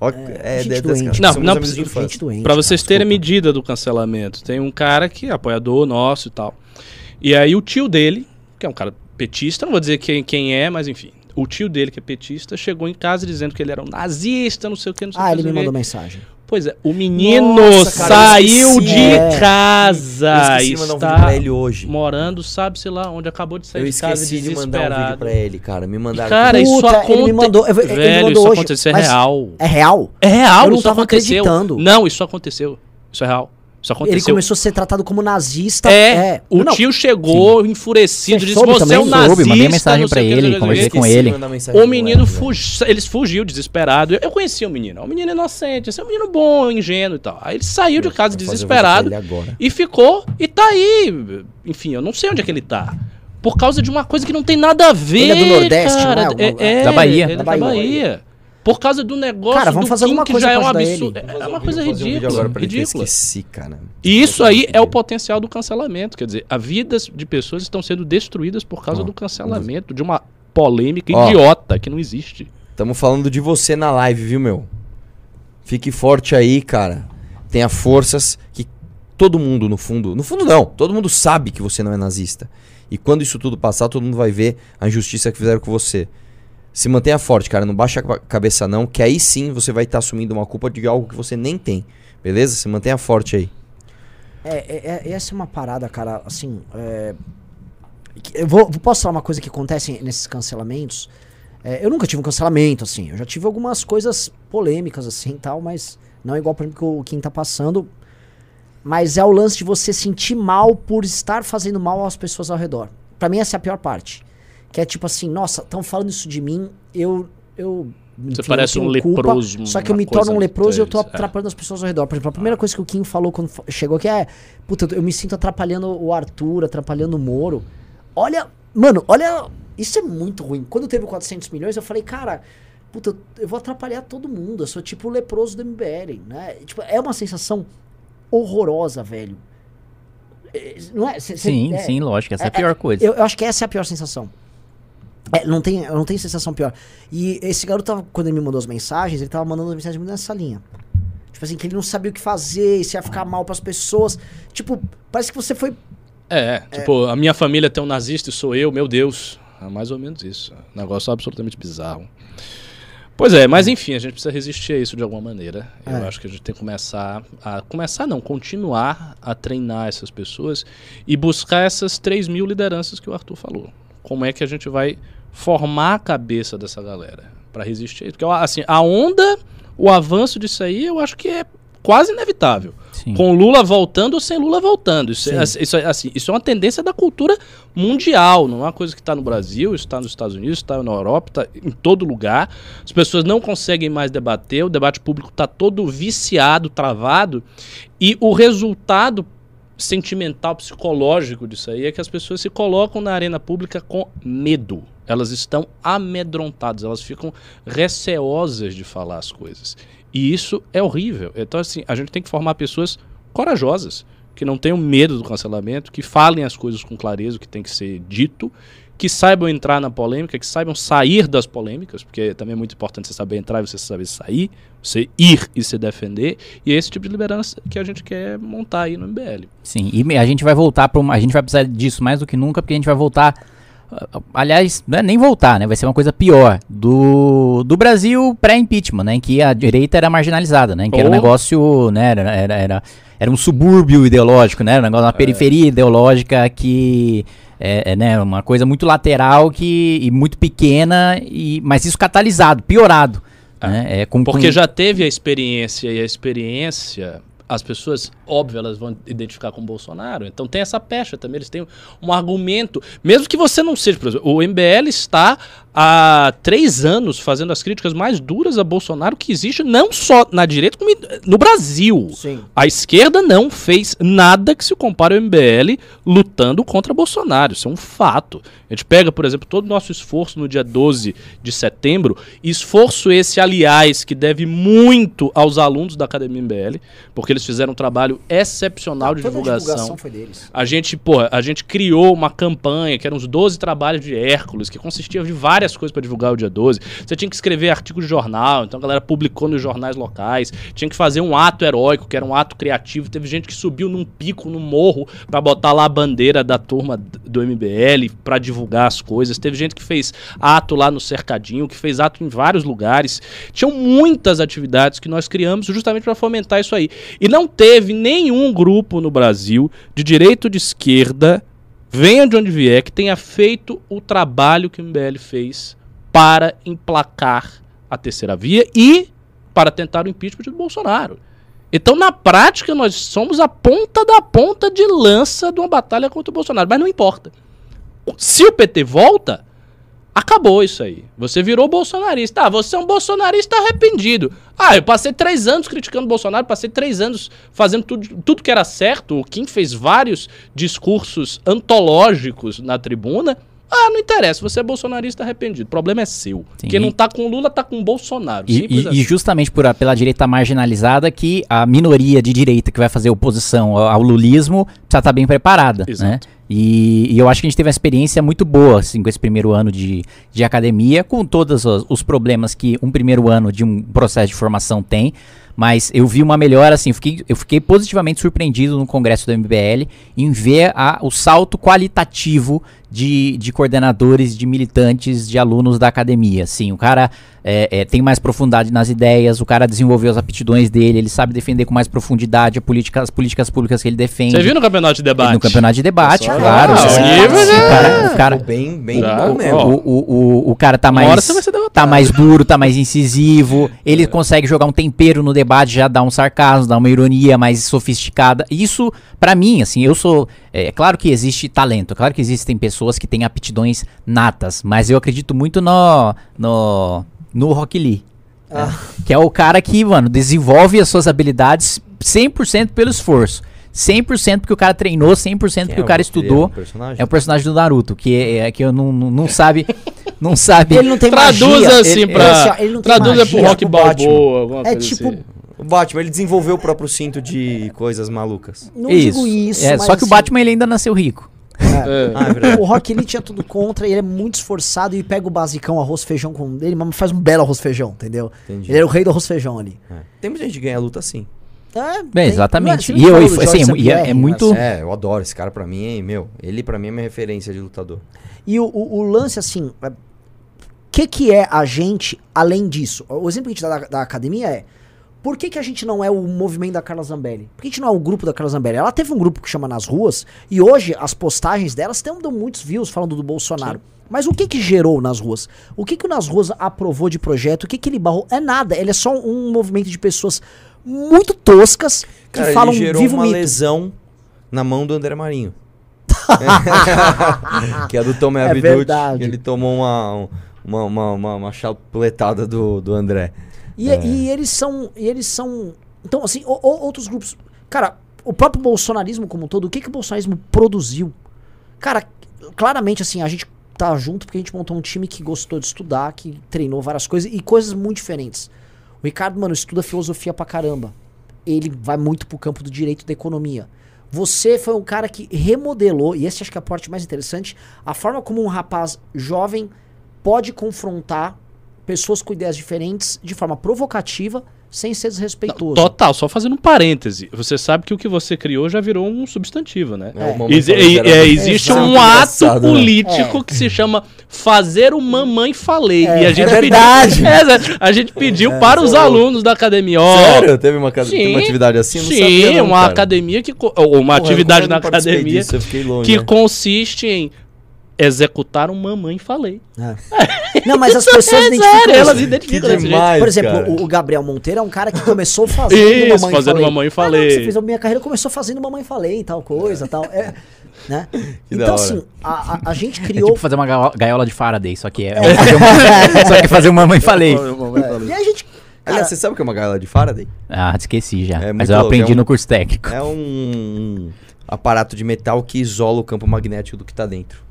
É, é, gente é, doente. Não, não amigos de Gente doente, Pra vocês terem a medida do cancelamento, tem um cara que é apoiador nosso e tal. E aí o tio dele, que é um cara petista, não vou dizer quem, quem é, mas enfim. O tio dele, que é petista, chegou em casa dizendo que ele era um nazista, não sei o que, não sei o Ah, que. ele não me mandou mensagem. Pois é, o menino Nossa, cara, eu saiu esqueci. de É. casa Eu esqueci de mandar um vídeo está pra ele hoje. morando, sabe, sei lá, onde acabou de sair Eu de casa esqueci de mandar um vídeo pra ele, cara. Me mandaram. Cara, aqui. isso aconteceu. ele me mandou- ele Velho, mandou isso hoje, aconteceu, isso é real. É real? É real, Eu não isso tava aconteceu. acreditando. Não, isso aconteceu. Isso é real. Isso aconteceu. Ele começou a ser tratado como nazista. É, o Não, tio chegou enfurecido, Você disse: soube Você também? é um Soube, nazista. mandei mensagem não sei pra o que, ele, o conversei o com ele. O menino velho. fugiu, eles fugiu desesperado. Eu, eu conhecia o menino, é um menino inocente, esse é um menino bom, ingênuo e tal. Aí ele saiu de casa desesperado e ficou e tá aí. Enfim, eu não sei onde é que ele tá. Por causa de uma coisa que não tem nada a ver. Ele é do Nordeste, não é? cara. Alguma- é, Da Bahia. ele é Da da Bahia. Por causa do negócio Cara, vamos do fazer Kim, alguma que coisa já é um absurdo. ele. É uma coisa ridícula. ridícula. esqueci, cara. E isso aí é o potencial do cancelamento. Quer dizer, a vidas de pessoas estão sendo destruídas por causa Ó, do cancelamento, de uma polêmica Ó. idiota que não existe. Tamo falando de você na live, viu, meu? Fique forte aí, cara. Tenha forças que todo mundo, no fundo. No fundo, não. Todo mundo sabe que você não é nazista. E quando isso tudo passar, todo mundo vai ver a injustiça que fizeram com você. Se mantenha forte, cara. Não baixa a ca- cabeça, não. Que aí sim você vai estar assumindo uma culpa de algo que você nem tem. Beleza? Se mantenha forte aí. É, é- é- essa é uma parada, cara, assim. é, eu vou, posso falar uma coisa que acontece nesses cancelamentos? É, eu nunca tive um cancelamento, assim. Eu já tive algumas coisas polêmicas, assim tal, mas não é igual, por exemplo, que o Kim tá passando. Mas é o lance de você sentir mal por estar fazendo mal às pessoas ao redor. Pra mim, essa é a pior parte. Que é tipo assim, nossa, estão falando isso de mim, eu. eu Você enfim, parece eu um culpa, leproso, Só que eu me torno um leproso e eu tô é. atrapalhando as pessoas ao redor. Por exemplo, a primeira coisa que o Kim falou quando chegou aqui é: Puta, eu me sinto atrapalhando o Arthur, atrapalhando o Moro. Olha, mano, olha. Isso é muito ruim. Quando teve o 400 milhões, eu falei, cara, puta, eu vou atrapalhar todo mundo. Eu sou tipo o leproso do MBL, né? Tipo, é uma sensação horrorosa, velho. É, Não é? Cê- cê- Sim, é- sim, lógico. Essa é, é- a pior coisa. eu, eu acho que essa é a pior sensação. É, não tem, não tem sensação pior. E esse garoto, tava, quando ele me mandou as mensagens, ele tava mandando as mensagens muito nessa linha. Tipo assim, que ele não sabia o que fazer, se ia ficar mal pras pessoas. Tipo, parece que você foi. É, tipo, a minha família tem um nazista e sou eu, meu Deus. É mais ou menos isso. Um negócio absolutamente bizarro. Pois é, mas enfim, a gente precisa resistir a isso de alguma maneira. Eu É. acho que a gente tem que começar a. Começar não, continuar a treinar essas pessoas e buscar essas 3 mil lideranças que o Arthur falou. Como é que a gente vai formar a cabeça dessa galera para resistir? Porque assim, a onda, o avanço disso aí, eu acho que é quase inevitável. Sim. Com Lula voltando ou sem Lula voltando. Isso, é, Sim. isso, é, assim, isso é uma tendência da cultura mundial, não é uma coisa que está no Brasil, está nos Estados Unidos, está na Europa, está em todo lugar. As pessoas não conseguem mais debater, o debate público está todo viciado, travado, e o resultado sentimental, psicológico disso aí é que as pessoas se colocam na arena pública com medo. Elas estão amedrontadas, elas ficam receosas de falar as coisas. E isso é horrível. Então, assim, a gente tem que formar pessoas corajosas, que não tenham medo do cancelamento, que falem as coisas com clareza, o que tem que ser dito, que saibam entrar na polêmica, que saibam sair das polêmicas, porque também é muito importante você saber entrar e você saber sair, você ir e se defender, e é esse tipo de liderança que a gente quer montar aí no MBL. Sim, e a gente vai voltar para. A gente vai precisar disso mais do que nunca, porque a gente vai voltar. Aliás, é nem voltar, né? Vai ser uma coisa pior. Do, do Brasil pré-impeachment, né? Em que a direita era marginalizada, né? Em que era um Oh. negócio, né? Era, era, era, era um subúrbio ideológico, né? Era um negócio, uma periferia ideológica que. É, é, né, uma coisa muito lateral que, e muito pequena, e, mas isso catalisado, piorado. Né? É, com, Porque com- já teve a experiência, e a experiência, as pessoas, óbvio, elas vão identificar com o Bolsonaro. Então tem essa pecha também, eles têm um argumento. Mesmo que você não seja, por exemplo, o MBL está há três anos fazendo as críticas mais duras a Bolsonaro que existe, não só na direita, como no Brasil. Sim. A esquerda não fez nada que se compare ao MBL lutando contra Bolsonaro. Isso é um fato. A gente pega, por exemplo, todo o nosso esforço no dia 12 de setembro, esforço esse, aliás, que deve muito aos alunos da Academia MBL, porque eles fizeram um trabalho excepcional de Toda a divulgação. divulgação foi deles. A gente, porra, a gente criou uma campanha que eram os 12 trabalhos de Hércules, que consistia de várias coisas para divulgar o dia 12. Você tinha que escrever artigo de jornal, então a galera publicou nos jornais locais. Tinha que fazer um ato heróico, que era um ato criativo. Teve gente que subiu num pico, num morro, para botar lá a bandeira da turma do MBL, para divulgar as coisas. Teve gente que fez ato lá no Cercadinho, que fez ato em vários lugares. Tinham muitas atividades que nós criamos justamente para fomentar isso aí. E não teve nenhum grupo no Brasil, de direita ou de esquerda, venha de onde vier, que tenha feito o trabalho que o MBL fez para emplacar a terceira via e para tentar o impeachment do Bolsonaro. Então, na prática, nós somos a ponta da ponta de lança de uma batalha contra o Bolsonaro. Mas não importa. Se o PT volta, acabou isso aí. Você virou bolsonarista. Ah, você é um bolsonarista arrependido. Ah, eu passei três anos criticando o Bolsonaro, passei três anos fazendo tudo, tudo que era certo. O Kim fez vários discursos antológicos na tribuna. Ah, não interessa, você é bolsonarista arrependido. O problema é seu. Sim. Quem não tá com Lula tá com o Bolsonaro. E, e- assim. e justamente por, pela direita marginalizada que a minoria de direita que vai fazer oposição ao, ao lulismo precisa estar bem preparada, né? E, e eu acho que a gente teve uma experiência muito boa assim, com esse primeiro ano de, de academia, com todos os, os problemas que um primeiro ano de um processo de formação tem. Mas eu vi uma melhora, assim, eu fiquei, eu fiquei positivamente surpreendido no congresso do MBL em ver a, o salto qualitativo de, de coordenadores, de militantes, de alunos da academia. Assim, o cara é, é, tem mais profundidade nas ideias, o cara desenvolveu as aptidões dele, ele sabe defender com mais profundidade a política, as políticas públicas que ele defende. Você viu no campeonato de debate? No campeonato de debate, claro. Ah, você o sabe. nível já- o cara, o cara, bem, bem Já, bom o, mesmo. ó. o, o, o cara tá mais. hora você vai ser derrotado. tá mais duro, tá mais incisivo. Ele consegue jogar um tempero no debate, já dá um sarcasmo, dá uma ironia mais sofisticada. Isso, pra mim, assim, eu sou. É claro que existe talento, é claro que existem pessoas que têm aptidões natas, mas eu acredito muito no. no. no Rock Lee. né? Que é o cara que, mano, desenvolve as suas habilidades 100% pelo esforço. 100% porque o cara treinou, 100% porque é o cara Lee? estudou. É um personagem? É o personagem do Naruto, que é, é que eu não, não, não sabe. Não sabe. Ele não tem Traduz magia. assim Ele- pra. ele- assim, ele traduz é pro rock Batman. balboa, É tipo- assim. O Batman, ele desenvolveu o próprio cinto de coisas malucas. Não isso. digo isso, é, mas só que o assim, Batman ele ainda nasceu rico. É. Ah, é. O Rock ele tinha tudo contra ele é muito esforçado e pega o basicão arroz feijão com ele, mas faz um belo arroz feijão, entendeu? Entendi. Ele era o rei do arroz feijão ali. É. Tem muita gente que ganha luta assim. É, É, tem- exatamente. Não, E eu, e assim, e é- é muito- mas- É, eu adoro esse cara pra mim, hein, meu. Ele pra mim é minha referência de lutador. E o, o- o lance, assim, o que, que é a gente além disso? O exemplo que a gente dá da, da academia é. Por que, que a gente não é o movimento da Carla Zambelli? Por que a gente não é o grupo da Carla Zambelli? Ela teve um grupo que chama Nas Ruas, e hoje as postagens delas têm dão muitos views falando do Bolsonaro. Mas o que que gerou nas ruas? O que que o Nas Ruas aprovou de projeto? O que que ele barrou? É nada, ele é só um movimento de pessoas muito toscas que Cara, falam ele gerou vivo uma mito. lesão na mão do André Marinho. que é do Tomé É Abducci. Ele tomou uma, uma, uma, uma, uma chapuletada do, do André. E, É. e eles são. E eles são. Então, assim, o- o- outros grupos. Cara, o próprio bolsonarismo como um todo, o que, que o bolsonarismo produziu? Cara, claramente, assim, a gente tá junto porque a gente montou um time que gostou de estudar, que treinou várias coisas e coisas muito diferentes. O Ricardo, mano, estuda filosofia pra caramba. Ele vai muito pro campo do direito da economia. Você foi um cara que remodelou, e esse acho que é a parte mais interessante, a forma como um rapaz jovem pode confrontar pessoas com ideias diferentes de forma provocativa, sem ser desrespeitoso. Total, só fazendo um parêntese. Você sabe que o que você criou já virou um substantivo, né? É, o Mamãe Exi- Falei é- é, existe Exato. um ato engraçado, né? político É. que se chama fazer o mamãe falei. É, e a gente é verdade. pediu, É, a gente pediu para os alunos da academia, ó. Sério? Teve uma, Sim, teve uma atividade assim? Não sim, sabia não, uma cara. academia que ou uma Porra, atividade na academia disso? Eu fiquei longe, que né? consiste em executar um mamãe falei. Não, mas as pessoas É identificam sério, elas identificam Que desse jeito. demais. Por exemplo, cara. o, o Gabriel Monteiro é um cara que começou fazendo Isso, Mamãe fazendo Falei. Mamãe Ah, Falei. não, você fez a minha carreira, começou fazendo Mamãe Falei e tal coisa, tal. É, né? Então, assim, a, a, a gente É criou... tipo fazer uma gaio- gaiola de Faraday, só que é. é fazer uma- só que fazer uma mamãe falei. é, e a gente... Aliás, você sabe o que é uma gaiola de Faraday? Ah, esqueci já. É Mas eu louco, aprendi é um- no curso técnico. É um aparato de metal que isola o campo magnético do que tá dentro.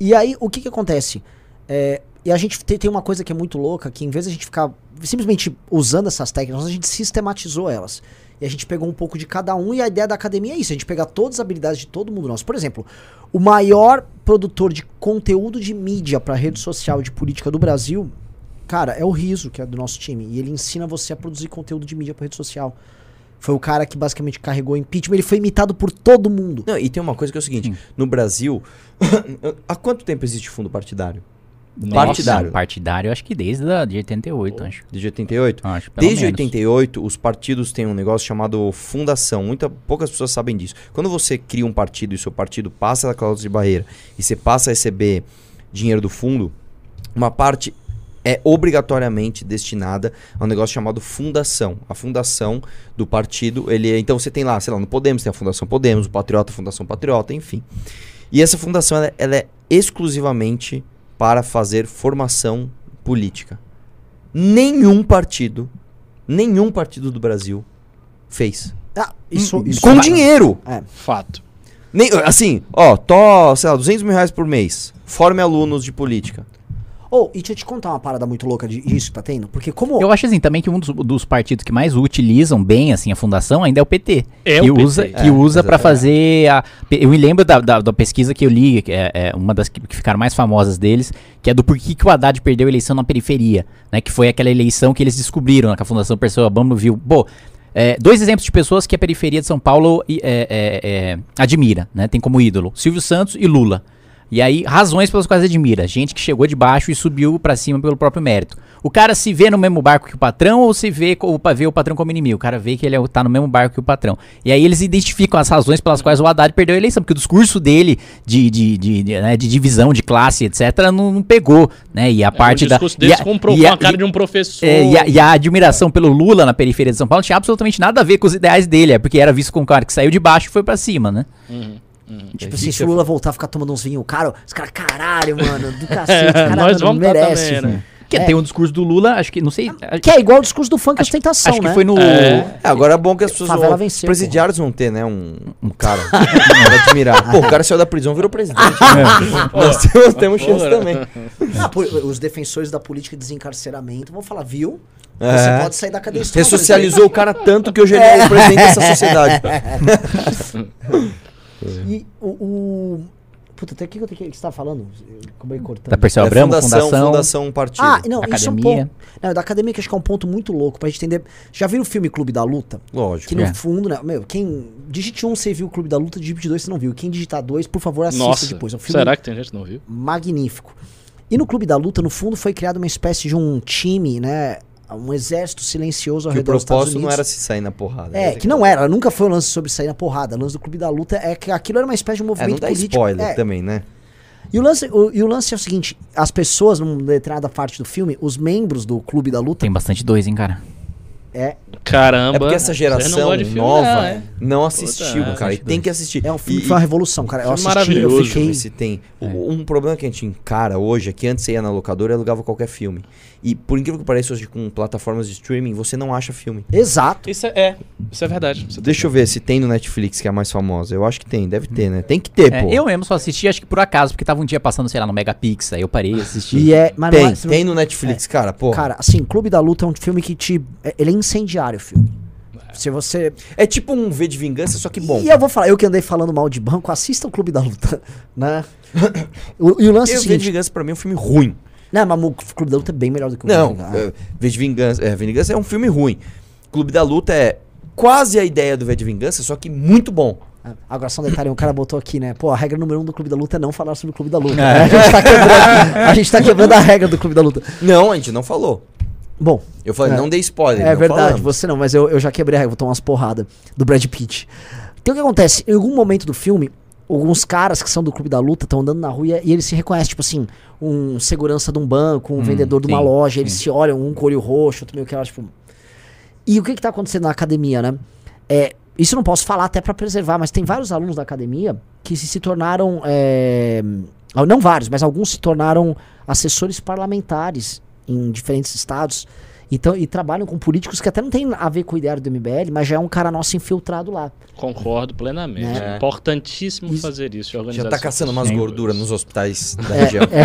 E aí, o que que acontece? É, e a gente te- tem uma coisa que é muito louca, que em vez de a gente ficar simplesmente usando essas técnicas, a gente sistematizou elas. E a gente pegou um pouco de cada um, e a ideia da academia é isso, a gente pegar todas as habilidades de todo mundo nosso. Por exemplo, o maior produtor de conteúdo de mídia para rede social de política do Brasil, cara, é o Riso, que é do nosso time. E ele ensina você a produzir conteúdo de mídia para rede social. Foi o cara que basicamente carregou o impeachment, ele foi imitado por todo mundo. Não, e tem uma coisa que é o seguinte: no Brasil, há quanto tempo existe fundo partidário? partidário. Nossa, partidário, acho que desde a, de 88, acho. Desde 88? Acho, pelo Desde menos. 88, os partidos têm um negócio chamado fundação. Muita, poucas pessoas sabem disso. Quando você cria um partido e o seu partido passa da cláusula de barreira e você passa a receber dinheiro do fundo, uma parte é obrigatoriamente destinada a um negócio chamado fundação. A fundação do partido, ele é- então você tem lá, sei lá, no Podemos tem a Fundação Podemos, o Patriota, a Fundação Patriota, enfim. E essa fundação ela, ela é exclusivamente para fazer formação política. Nenhum partido, nenhum partido do Brasil fez. Ah, isso, isso Com vai- dinheiro. É. Fato. Nem, assim, ó, tô, sei lá, 200 mil reais por mês. forme alunos de política. Ou, e deixa eu te contar uma parada muito louca de- disso que tá tendo. Porque como. Eu acho assim também que um dos, dos partidos que mais utilizam bem assim a fundação ainda é o PT. É que o PT, usa, é, que usa para fazer a. Eu me lembro da, da, da pesquisa que eu li, que é, é uma das que, que ficaram mais famosas deles, que é do porquê que o Haddad perdeu a eleição na periferia, né? Que foi aquela eleição que eles descobriram, né, que a Fundação Perseu Bambo viu. Pô, é, dois exemplos de pessoas que a periferia de São Paulo é, é, é, admira, né? Tem como ídolo Silvio Santos e Lula. E aí, razões pelas quais admira. Gente que chegou de baixo e subiu pra cima pelo próprio mérito. O cara se vê no mesmo barco que o patrão ou se vê, co- vê o patrão como inimigo? O cara vê que ele é, tá no mesmo barco que o patrão. E aí eles identificam as razões pelas quais o Haddad perdeu a eleição. Porque o discurso dele de, de, de, de, né, de divisão de classe, etc., não, não pegou. Né? E a parte o da. discurso e deles a- a- cara e- de um professor. é, e, a, e a admiração pelo Lula na periferia de São Paulo tinha absolutamente nada a ver com os ideais dele. É porque era visto como um cara que saiu de baixo e foi pra cima, né? Tipo assim, se o Lula voltar a ficar tomando uns vinhos, cara, os caras, caralho, mano, do cacete, cara, nós mano, vamos tá merece. também, né? Que É. tem um discurso do Lula, acho que, não sei. Que é igual o discurso do funk ostentação, acho né? que foi no. É. É, agora é bom que as pessoas Favela vão, venceu, os presidiários vão ter, né, um, um cara pra admirar. Pô, o cara saiu da prisão e virou presidente. Nós temos, temos chance Porra. também. Ah, os defensores da política de desencarceramento vão falar, viu? É. Você pode sair da cadeia. não Ressocializou o cara tanto que hoje ele é o presidente dessa sociedade. E o. o... Puta, até o que eu que. que você tá falando? Como é cortando? Da Perseu É Abramo, fundação, Fundação. fundação, um partido. Ah, não, isso é um Academia. ponto. Não, da academia que acho que é um ponto muito louco pra gente entender. Já viram o filme Clube da Luta? Lógico. Que no É. fundo, né? Meu, quem. Digite um, você viu o Clube da Luta, digite dois, você não viu. Quem digitar dois, por favor, assista Nossa, depois. É um filme será que tem gente que não viu? magnífico. E no Clube da Luta, no fundo, foi criada uma espécie de um time, né? Um exército silencioso ao Que o redor dos Estados propósito Unidos. não era se sair na porrada. É, que não era, nunca foi um lance sobre sair na porrada. O lance do Clube da Luta é que aquilo era uma espécie de um É, movimento não dá político. spoiler É. também, né? E o, lance, o, e o lance é o seguinte: as pessoas, numa determinada parte do filme, os membros do Clube da Luta, Tem bastante dois, hein, cara? é, Caramba. É porque essa não geração filme, nova não, é. não assistiu, Puta, cara. E é, tem que assistir. é um filme E- que foi uma revolução, cara. Eu filme assisti, maravilhoso, eu fiquei. se tem. O- Um problema que a gente encara hoje é que antes você ia na locadora e alugava qualquer filme. E por incrível que pareça, hoje com plataformas de streaming, você não acha filme. Exato. Isso é, é, isso é verdade. Você Deixa eu ver se tem no Netflix, que é a mais famosa. Eu acho que tem, deve ter, né? Tem que ter, É, pô. eu mesmo só assisti, acho que por acaso, porque tava um dia passando, sei lá, no Megapix, aí eu parei e assisti. E é. Mas não Tem, é- tem no Netflix, cara, pô. Cara, assim, Clube da Luta é um filme que te. é- Ele é incendiário o filme. Se você. É tipo um V de vingança, só que bom. E eu vou falar, eu que andei falando mal de banco, assista o Clube da Luta, né? O- e o lance é E o o V de seguinte. vingança pra mim é um filme ruim. Não, mas o Clube da Luta é bem melhor do que o Não, Luta. é, V de Vingança, é, V Vingança é um filme ruim. Clube da Luta é quase a ideia do V de Vingança, só que muito bom. Ah, Agora só um detalhe, o cara botou aqui, né? Pô, a regra número um do Clube da Luta é não falar sobre o Clube da Luta. né? A, gente tá quebrando, a gente tá quebrando a regra do Clube da Luta. Não, a gente não falou. Bom, Eu falei, É. não dei spoiler. é verdade, falamos. você não, mas eu, eu já quebrei a regra, vou tomar umas porradas do Brad Pitt. Então o que acontece? Em algum momento do filme, alguns caras que são do Clube da Luta estão andando na rua e, eles se reconhecem, tipo assim, um segurança de um banco, um vendedor de uma sim, loja, eles sim. se olham, um com olho roxo, outro meio que tipo. E o que que tá acontecendo na academia, né? É, isso eu não posso falar até pra preservar, mas tem vários alunos da academia que se, se tornaram. é, não vários, mas alguns se tornaram assessores parlamentares em diferentes estados. Então, e trabalham com políticos que até não tem a ver com o ideário do MBL, mas já é um cara nosso infiltrado lá. Concordo plenamente. É. É. Importantíssimo Isso. fazer isso. Já tá essas caçando umas gorduras nos hospitais da É, região. é.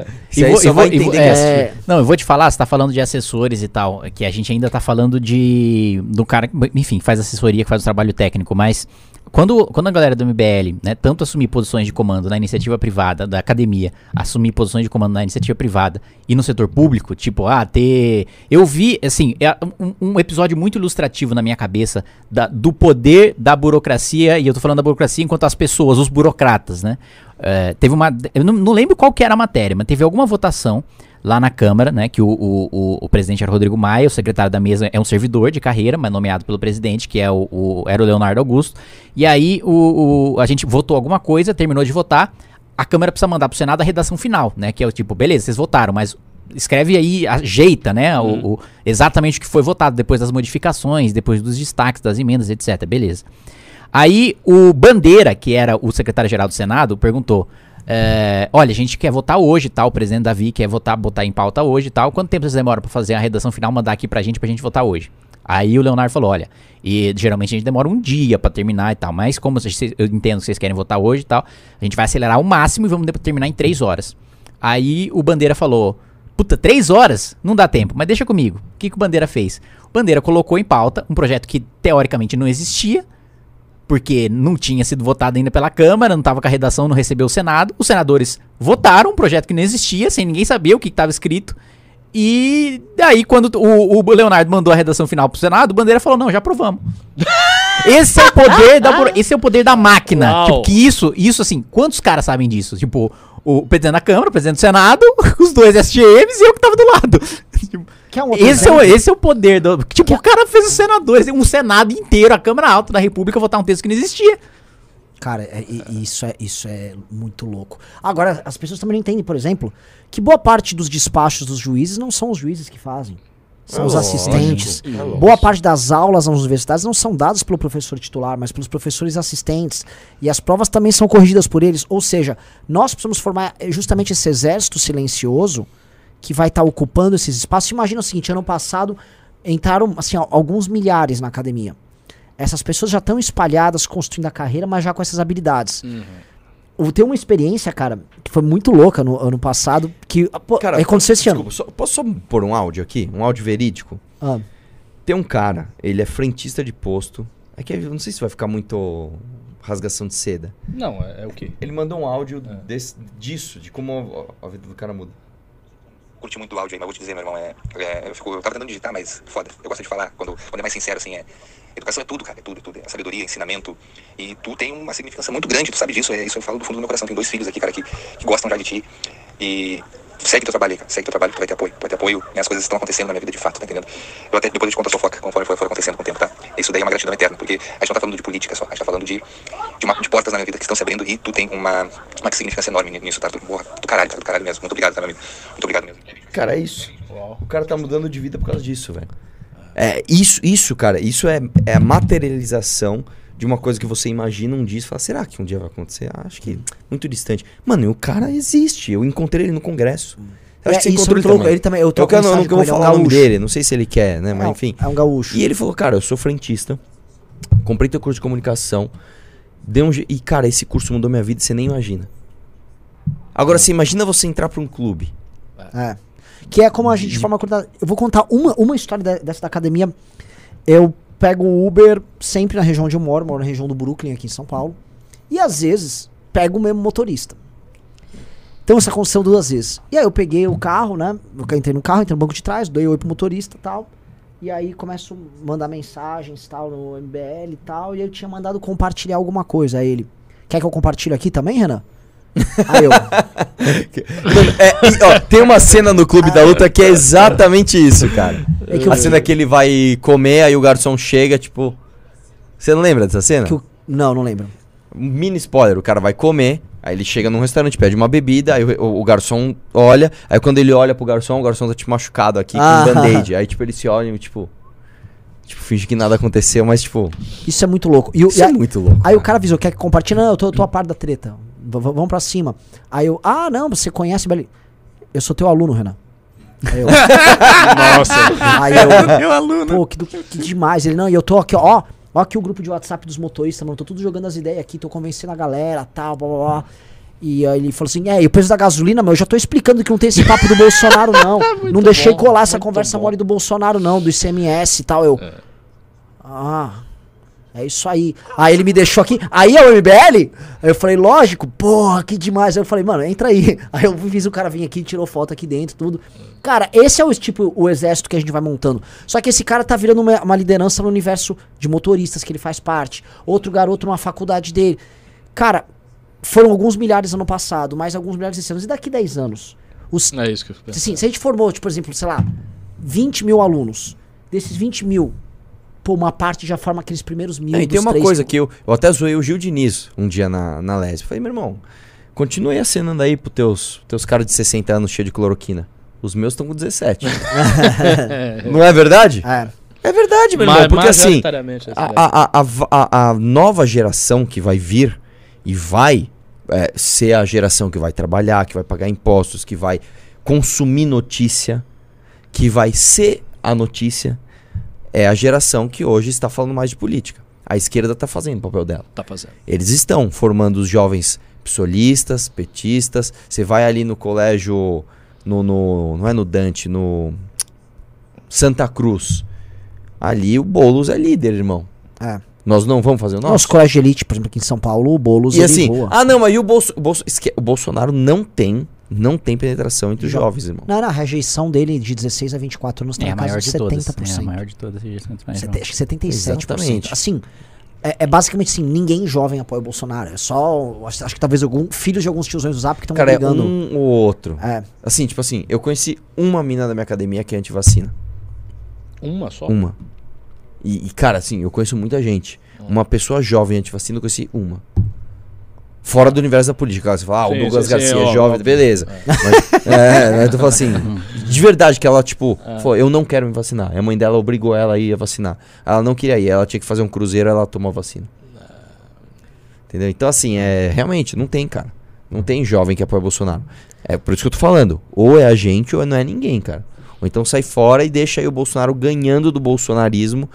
É. E aí vou- só vai vou- vou- entender que é, assistiu. Não, eu vou te falar, você tá falando de assessores e tal, que a gente ainda tá falando de do cara que, enfim, faz assessoria, que faz o trabalho técnico, mas quando, quando a galera do MBL, né, tanto assumir posições de comando na iniciativa privada, da academia, assumir posições de comando na iniciativa privada e no setor público, tipo, ah, ter. Eu vi, assim, é um, um episódio muito ilustrativo na minha cabeça da- do poder da burocracia, e eu tô falando da burocracia enquanto as pessoas, os burocratas, né? É, teve uma. Eu não, não lembro qual que era a matéria, mas teve alguma votação lá na Câmara, né? Que o, o, o, presidente era Rodrigo Maia, o secretário da mesa é um servidor de carreira, mas nomeado pelo presidente, que é o, o- era o Leonardo Augusto. E aí o, o- a gente votou alguma coisa, terminou de votar. A Câmara precisa mandar pro Senado a redação final, né? Que é o tipo, beleza, vocês votaram, mas escreve aí, ajeita, né? o- o- exatamente o que foi votado depois das modificações, depois dos destaques das emendas, etc. Beleza. Aí o Bandeira, que era o secretário-geral do Senado, perguntou: é, olha, a gente quer votar hoje, tal, o presidente Davi quer votar, botar em pauta hoje tal. Quanto tempo vocês demoram pra fazer a redação final, mandar aqui pra gente, pra gente votar hoje? Aí o Leonardo falou: olha, e geralmente a gente demora um dia pra terminar e tal, mas como vocês- eu entendo que vocês querem votar hoje e tal, a gente vai acelerar ao máximo e vamos terminar em três horas. Aí o Bandeira falou: Puta, três horas? Não dá tempo, mas deixa comigo. O que, que o Bandeira fez? O Bandeira colocou em pauta um projeto que teoricamente não existia, porque não tinha sido votado ainda pela Câmara, não estava com a redação, não recebeu o Senado. Os senadores votaram um projeto que não existia, sem ninguém saber o que estava escrito. E daí, quando o, o Leonardo mandou a redação final pro Senado, o Bandeira falou: não, já aprovamos. Esse é o poder da, esse é o poder da máquina. Tipo, que isso, isso assim, quantos caras sabem disso? Tipo, o presidente da Câmara, o presidente do Senado, os dois SGMs e eu que tava do lado. Tipo, Quer um outro esse, é o, esse é o poder do. Tipo, o cara fez os senadores, um Senado inteiro, a Câmara Alta da República, votar um texto que não existia. Cara, é- e- e isso, é, isso é muito louco. Agora, as pessoas também não entendem, por exemplo, que boa parte dos despachos dos juízes não são os juízes que fazem. São É os lógico, assistentes. é lógico. Boa parte das aulas nas universidades não são dadas pelo professor titular, mas pelos professores assistentes. E as provas também são corrigidas por eles. Ou seja, nós precisamos formar eh, justamente esse exército silencioso que vai estar ocupando esses espaços. Imagina o seguinte: ano passado entraram assim, al- alguns milhares na academia. Essas pessoas já estão espalhadas, construindo a carreira, mas já com essas habilidades. Eu tenho uma experiência, cara, que foi muito louca no ano passado, que pô, Cara, aconteceu esse ano. desculpa, só- posso só pôr um áudio aqui? Um áudio verídico? Ah, Tem um cara, ele é frentista de posto. É que eu não sei se vai ficar muito rasgação de seda. Não, é, é o quê? Ele mandou um áudio desse- disso, de como a, a vida do cara muda. Curti muito o áudio aí, mas vou te dizer, meu irmão, é, é, eu, fico, eu tava tentando digitar, mas foda. Eu gosto de falar, quando, quando é mais sincero, assim, é. Educação é tudo, cara, é tudo, é tudo. É sabedoria, ensinamento. E tu tem uma significância muito grande, tu sabe disso. É, isso eu falo do fundo do meu coração. Tenho dois filhos aqui, cara, que, que gostam já de ti. E segue teu trabalho aí, cara. Segue teu trabalho, tu vai ter apoio. Tu vai ter apoio, né? As coisas estão acontecendo na minha vida de fato, tá entendendo? Eu até depois eu te conto a fofoca, conforme for, for acontecendo com o tempo, tá? Isso daí é uma gratidão eterna, porque a gente não tá falando de política só, a gente tá falando de, de, uma, de portas na minha vida que estão se abrindo e tu tem uma, uma significância enorme nisso, tá? Tu, porra, do caralho, cara, do caralho mesmo. Muito obrigado, tá, meu amigo? Muito obrigado mesmo. Cara, é isso. O cara tá mudando de vida por causa disso, velho. É, isso, isso, cara, isso é, é a materialização de uma coisa que você imagina um dia e fala, será que um dia vai acontecer? Ah, acho que muito distante. Mano, e o cara existe. Eu encontrei ele no congresso. Eu É, acho que você é encontrou muito ele também. Ele também- eu eu troco quero, não, não com vou ele, é um falar o nome dele, não sei se ele quer, né? Mas é, enfim. É um gaúcho. E ele falou, cara, eu sou frentista, comprei teu curso de comunicação, deu um e cara, esse curso mudou minha vida, você nem imagina. Agora, você imagina você entrar pra um clube. É. Que é como a gente forma curta. Eu vou contar uma, uma história de- dessa da academia. Eu pego o Uber sempre na região onde eu moro, moro na região do Brooklyn, aqui em São Paulo. E às vezes pego o mesmo motorista. Então isso aconteceu duas vezes. E aí eu peguei o carro, né? Eu entrei no carro, entrei no banco de trás, dei oi pro motorista e tal. E aí começo a mandar mensagens tal no MBL e tal. E eu tinha mandado compartilhar alguma coisa. Aí ele. Quer que eu compartilhe aqui também, Renan? Aí eu. Mano, é, ó, tem uma cena no Clube da Luta que é exatamente isso, cara. É que eu- a cena que ele vai comer, aí o garçom chega, tipo. Você não lembra dessa cena? o- não, não lembro. Mini spoiler, o cara vai comer, aí ele chega num restaurante, pede uma bebida, aí o, o- o garçom olha, aí quando ele olha pro garçom, o garçom tá tipo machucado aqui Ah. com um band-aid. Aí tipo, eles se olham e tipo. Tipo, finge que nada aconteceu, mas tipo. Isso é muito louco. E, Isso e é muito louco. Aí o cara avisou, quer que compartilhe? Não, eu tô, eu tô a par da treta. Vamos pra cima. Aí eu, ah, não, você conhece Belly. Eu sou teu aluno, Renan. Aí eu, Nossa. aí eu Meu aluno. pô, que, do- que demais. Ele, não, e eu tô aqui, ó, ó aqui o grupo de WhatsApp dos motoristas, mano, tô tudo jogando as ideias aqui, tô convencendo a galera, tal, blá, blá, blá. E aí ele falou assim, é, e o preço da gasolina, meu, eu já tô explicando que não tem esse papo do Bolsonaro, não. não deixei bom, colar essa conversa bom. mole do Bolsonaro, não, do ICMS e tal. Eu, ah... É isso aí. Aí ele me deixou aqui. Aí é o MBL? Aí eu falei, lógico, porra, que demais. Aí eu falei, mano, entra aí. Aí eu fiz o cara vir aqui, tirou foto aqui dentro, tudo. Cara, esse é o tipo, o exército que a gente vai montando. Só que esse cara tá virando uma, uma liderança no universo de motoristas que ele faz parte. Outro garoto numa faculdade dele. Cara, foram alguns milhares ano passado, mais alguns milhares esse ano. E daqui 10 anos? Os, É isso que eu. Assim, se a gente formou, tipo, por exemplo, sei lá, 20 mil alunos. Desses 20 mil, pô, uma parte já forma aqueles primeiros mil. Não, e tem uma três coisa que eu, eu até zoei o Gil Diniz um dia na, na Lesbe. Falei, meu irmão, continue acenando aí pros teus, teus caras de 60 anos cheios de cloroquina. Os meus estão com 17. Não é verdade? É. É verdade, meu irmão. Porque assim, majoritariamente, essa a, ideia. a, a, a, a nova geração que vai vir e vai é, ser a geração que vai trabalhar, que vai pagar impostos, que vai consumir notícia, que vai ser a notícia, é a geração que hoje está falando mais de política. A esquerda está fazendo o papel dela. Tá fazendo. Eles estão formando os jovens psolistas, petistas. Você vai ali no colégio, no, no- não é no Dante, no Santa Cruz. Ali o Boulos é líder, irmão. É. Nós não vamos fazer o Nos nosso. colégios de elite, por exemplo, aqui em São Paulo, o Boulos E ele assim, voa. ah não, mas e o, Bolso, o, Bolso, o Bolsonaro não tem, não tem penetração entre os Jo- jovens, irmão. Não, não, a rejeição dele de 16 a 24 anos tá É a na casa maior de de todas. 70%. É a maior de todas. mais Sete- jovem. acho que 77%. Exatamente. Assim, é, é basicamente assim, ninguém jovem apoia o Bolsonaro. É só, acho, acho que talvez algum, filhos de alguns tiozões do Zap que estão Cara, é brigando. um ou outro. É, Assim, tipo assim, eu conheci uma mina da minha academia que é antivacina. Uma só? Uma. E, e, cara, assim, eu conheço muita gente. Uma pessoa jovem antivacina, eu conheci uma. Fora do universo da política. Claro, Você fala, ah, o Sim, Douglas sim, sim, Garcia é ó, jovem, ó. beleza. Mas, é, né, eu tô falando assim, de verdade, que ela, tipo, falou, eu não quero me vacinar. A mãe dela obrigou ela a ir a vacinar. Ela não queria ir, ela tinha que fazer um cruzeiro, ela tomou a vacina. Entendeu? Então, assim, é, realmente, não tem, cara. Não tem jovem que apoia Bolsonaro. É por isso que eu tô falando. Ou é a gente ou não é ninguém, cara. Ou então sai fora e deixa aí o Bolsonaro ganhando do bolsonarismo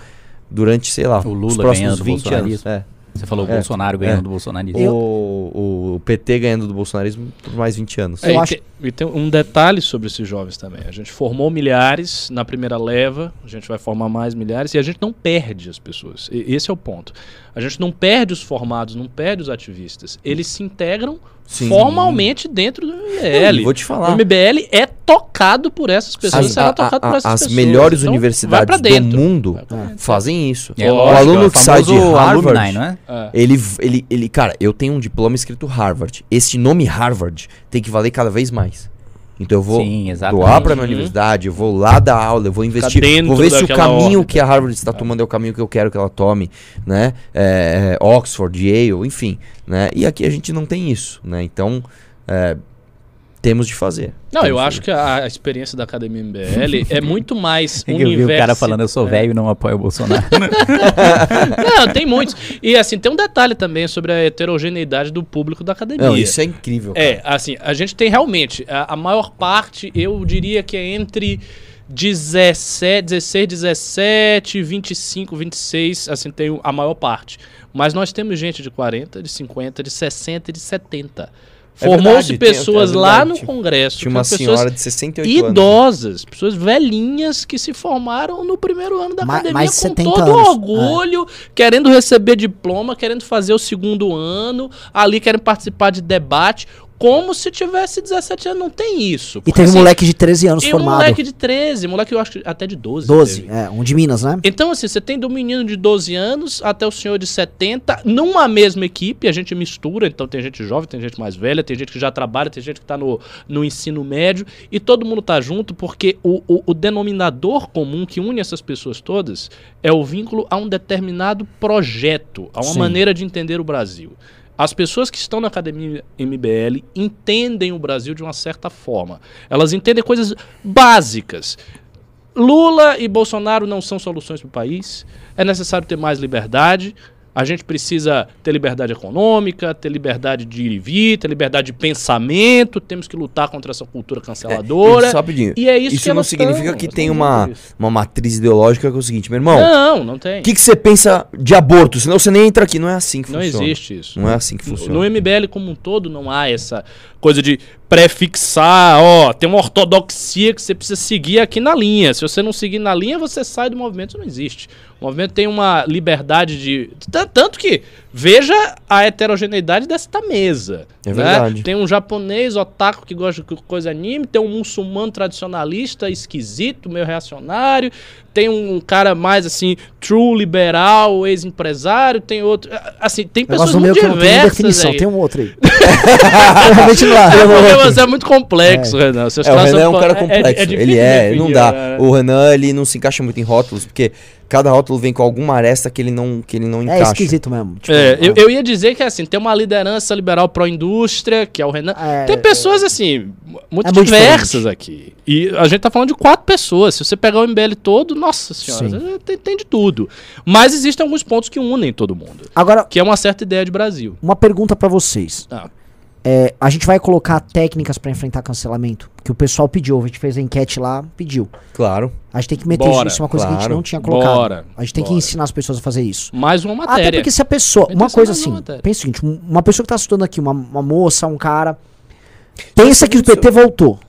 durante, sei lá, O Lula os próximos ganhando do 20 anos. É. Você falou o É, Bolsonaro é. ganhando do bolsonarismo. O, o PT ganhando do bolsonarismo por mais 20 anos. É, Eu e, acho- tem, e tem um detalhe sobre esses jovens também. A gente formou milhares na primeira leva, a gente vai formar mais milhares e a gente não perde as pessoas. E- esse é o ponto. A gente não perde os formados, não perde os ativistas. Eles se integram Sim. formalmente dentro do MBL. Não, vou te falar. O MBL é tocado por essas pessoas, As, será a- tocado a- por essas as pessoas. melhores Então, universidades do mundo fazem isso. É o lógico, aluno é o que sai de Harvard, alumni, não é? É. ele, ele, ele, cara, eu tenho um diploma escrito Harvard. Esse nome Harvard tem que valer cada vez mais. Então eu vou Sim, doar pra minha universidade, eu vou lá dar aula, eu vou investir, vou ver se o caminho que a Harvard está tomando é o caminho que eu quero que ela tome, né? É, é, Oxford, Yale, enfim, né? E aqui a gente não tem isso, né? Então, é, temos de fazer. Não, Temos eu acho que a experiência da Academia MBL é muito mais Tem que ouvir o cara falando eu sou É. velho e não apoio o Bolsonaro. Não, tem muitos. E assim, tem um detalhe também sobre a heterogeneidade do público da academia. Não, isso é incrível. cara. É, assim, a gente tem realmente, a, a maior parte, eu diria que é entre 17, 16, 17, 25, 26, assim, tem a maior parte. Mas nós temos gente de 40, de 50, de 60 e de 70. É Formou-se tem- pessoas é lá no Congresso. Tinha uma senhora de 68 anos. idosas, pessoas velhinhas que se formaram no primeiro ano da Ma- academia com 70 todo anos, orgulho, querendo receber diploma, querendo fazer o segundo ano, ali querem participar de debate, como se tivesse 17 anos. Não tem isso. E Porque, teve um assim, moleque de 13 anos e um formado. moleque de 13, moleque eu acho que até de 12. 12, teve. é, um de Minas, né? Então, assim, você tem do menino de 12 anos até o senhor de 70, numa mesma equipe, a gente mistura, então tem gente jovem, tem gente mais velha, tem gente que já trabalha, tem gente que tá no, no ensino médio, e todo mundo tá junto porque o, o, o denominador comum que une essas pessoas todas é o vínculo a um determinado projeto, a uma Sim. maneira de entender o Brasil. As pessoas que estão na academia MBL entendem o Brasil de uma certa forma. Elas entendem coisas básicas. Lula e Bolsonaro não são soluções para o país. É necessário ter mais liberdade. A gente precisa ter liberdade econômica, ter liberdade de ir e vir, ter liberdade de pensamento. Temos que lutar contra essa cultura canceladora. E só rapidinho, E é isso, isso que não significa tão, que tem uma, uma matriz ideológica que é o seguinte, meu irmão, Não, não tem. o que, que você pensa de aborto? Senão você nem entra aqui. Não é assim que não funciona. existe isso. Não é assim que No- funciona. No MBL como um todo não há essa coisa de prefixar, ó, tem uma ortodoxia que você precisa seguir aqui na linha. Se você não seguir na linha, você sai do movimento, isso não existe. O movimento tem uma liberdade de. Tanto que, veja a heterogeneidade desta mesa. É né? verdade. Tem um japonês otaku que gosta de coisa anime, tem um muçulmano tradicionalista esquisito, meio reacionário, tem um cara mais assim, true liberal, ex-empresário, tem outro. Assim, tem pessoas muito que não tem diversas. aí. tem um outro aí. Realmente não há. É porque você é muito complexo, Renan. Seus É, o Renan é um cara é- complexo. é difícil ele é, definir, não dá. né? O Renan, ele não se encaixa muito em rótulos, porque cada rótulo vem com alguma aresta que ele não, que ele não É encaixa. esquisito mesmo. tipo, É, eu, ah. eu ia dizer que assim, tem uma liderança liberal pró-indústria, que é o Renan. É, tem pessoas assim, muito É muito diversas diferente. aqui. E a gente tá falando de quatro pessoas. Se você pegar o MBL todo, nossa senhora, tem, tem de tudo. Mas existem alguns pontos que unem todo mundo. Agora, Que é uma certa ideia de Brasil. uma pergunta pra vocês. Ah. É, a gente vai colocar técnicas pra enfrentar cancelamento. Que o pessoal pediu. A gente fez a enquete lá, pediu. Claro. A gente tem que meter Bora, isso. Isso é uma coisa que a gente claro. não tinha colocado. Bora, a gente tem que bora. ensinar as pessoas a fazer isso. Mais uma Até matéria. porque se a pessoa. Uma que coisa assim. uma. Pensa o seguinte: um- uma pessoa que tá estudando aqui, uma, uma moça, um cara. Pensa que o PT voltou.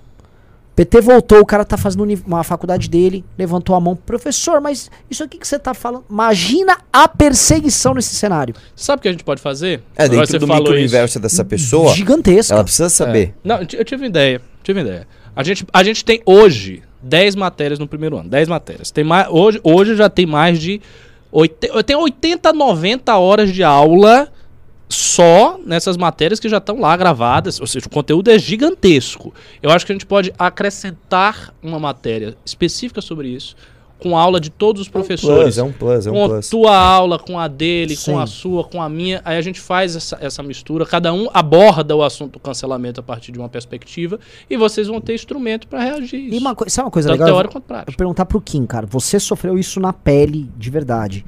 PT voltou, o cara tá fazendo uma faculdade dele, levantou a mão. Professor, mas isso aqui que você tá falando. Imagina a perseguição nesse cenário. Sabe o que a gente pode fazer? É, Agora dentro você do falou micro-universo dessa pessoa, Gigantesca. ela precisa saber. É. Não, eu ti- eu tive uma ideia. Tive uma ideia. A gente, a gente tem hoje 10 matérias no primeiro ano. 10 matérias. Tem mais, hoje, hoje já tem mais de. oit- Eu tenho 80, 90 horas de aula só nessas matérias que já estão lá gravadas. Ou seja, o conteúdo é gigantesco. Eu acho que a gente pode acrescentar uma matéria específica sobre isso. Com aula de todos os professores Plus, é um plus, é com um a plus. tua aula, com a dele, Sim. com a sua, com a minha. Aí a gente faz essa, essa mistura, cada um aborda o assunto do cancelamento a partir de uma perspectiva e vocês vão ter instrumento para reagir. E Isso. uma coisa, sabe uma coisa Tanto legal? teórico quanto Eu prático. vou perguntar pro Kim, cara. Você sofreu isso na pele de verdade.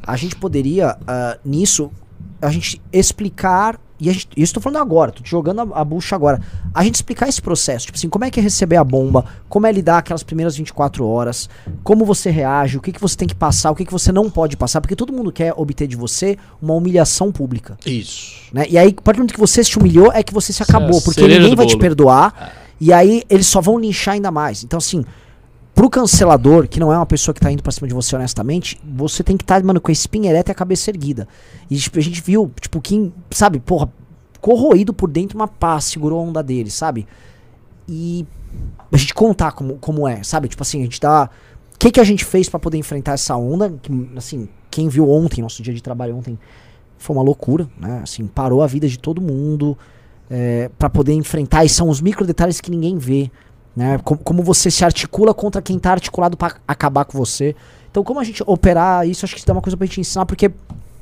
A gente poderia, ah, nisso, a gente explicar. E a gente, isso eu tô falando agora, tô te jogando a, a bucha agora. A gente explicar esse processo. Tipo assim, como é que é receber a bomba, como é lidar aquelas primeiras 24 horas, como você reage, o que, que você tem que passar, o que, que você não pode passar, porque todo mundo quer obter de você uma humilhação pública. Isso. Né? E aí, a partir do momento que você se humilhou, é que você se acabou, é porque ninguém vai te perdoar. E aí, eles só vão linchar ainda mais. Então, assim, pro cancelador, que não é uma pessoa que tá indo pra cima de você honestamente, você tem que estar, mano, com a espinha ereta e a cabeça erguida. E tipo, a gente viu, tipo, quem, sabe, porra, corroído por dentro, uma pá, segurou a onda dele, sabe? E a gente contar como, como é, sabe? Tipo assim, a gente dá. O que, que a gente fez pra poder enfrentar essa onda? Que, assim, quem viu ontem, nosso dia de trabalho ontem, foi uma loucura, né? Assim, parou a vida de todo mundo é, para poder enfrentar. E são os micro detalhes que ninguém vê, né? Como, como você se articula contra quem tá articulado pra acabar com você. Então, como a gente operar isso, acho que isso é uma coisa pra gente ensinar, porque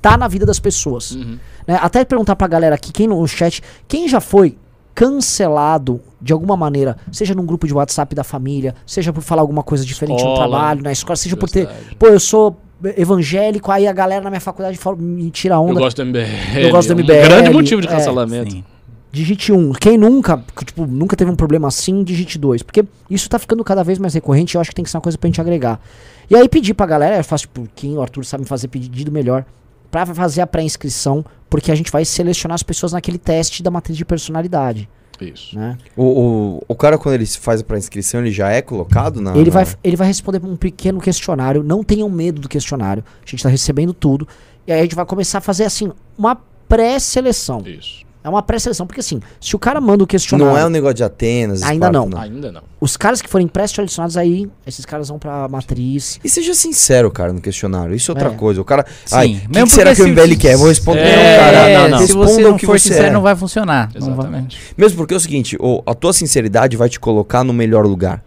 tá na vida das pessoas. Uhum. Né? Até perguntar pra galera aqui, quem no chat, quem já foi cancelado de alguma maneira, seja num grupo de WhatsApp da família, seja por falar alguma coisa diferente no Escola, trabalho, na escola, seja por ter, pô, eu sou evangélico, aí a galera na minha faculdade fala, me tira Eu onda. gosto do MBL. Eu gosto do é um MBL, grande motivo de é, cancelamento. Sim. Digite 1. Quem nunca, tipo, nunca teve um problema assim, digite 2. Porque isso tá ficando cada vez mais recorrente e eu acho que tem que ser uma coisa pra gente agregar. E aí pedir pra galera, eu faço tipo, quem o Arthur sabe fazer pedido melhor, pra fazer a pré-inscrição, porque a gente vai selecionar as pessoas naquele teste da matriz de personalidade, Isso. né? O, o, o cara, quando ele se faz pra inscrição, ele já é colocado na. Ele na- vai, ele vai responder um pequeno questionário, não tenham medo do questionário, a gente tá recebendo tudo, e aí a gente vai começar a fazer assim, uma pré-seleção. Isso. É uma pré-seleção, porque assim, se o cara manda o questionário... Não é um negócio de Atenas. Ainda Esparta, não. Ainda não. Os caras que forem pré-selecionados aí, esses caras vão pra matriz. E seja sincero, cara, no questionário. Isso é outra É. coisa. O cara. Sim, Ai, mesmo o que, que será que o se- MBL quer? Vou responder. É, não, cara. Não, não. se você não o que for você sincero, é. não vai funcionar. Não vai- Exatamente. Mesmo porque é o seguinte, o- a tua sinceridade vai te colocar no melhor lugar.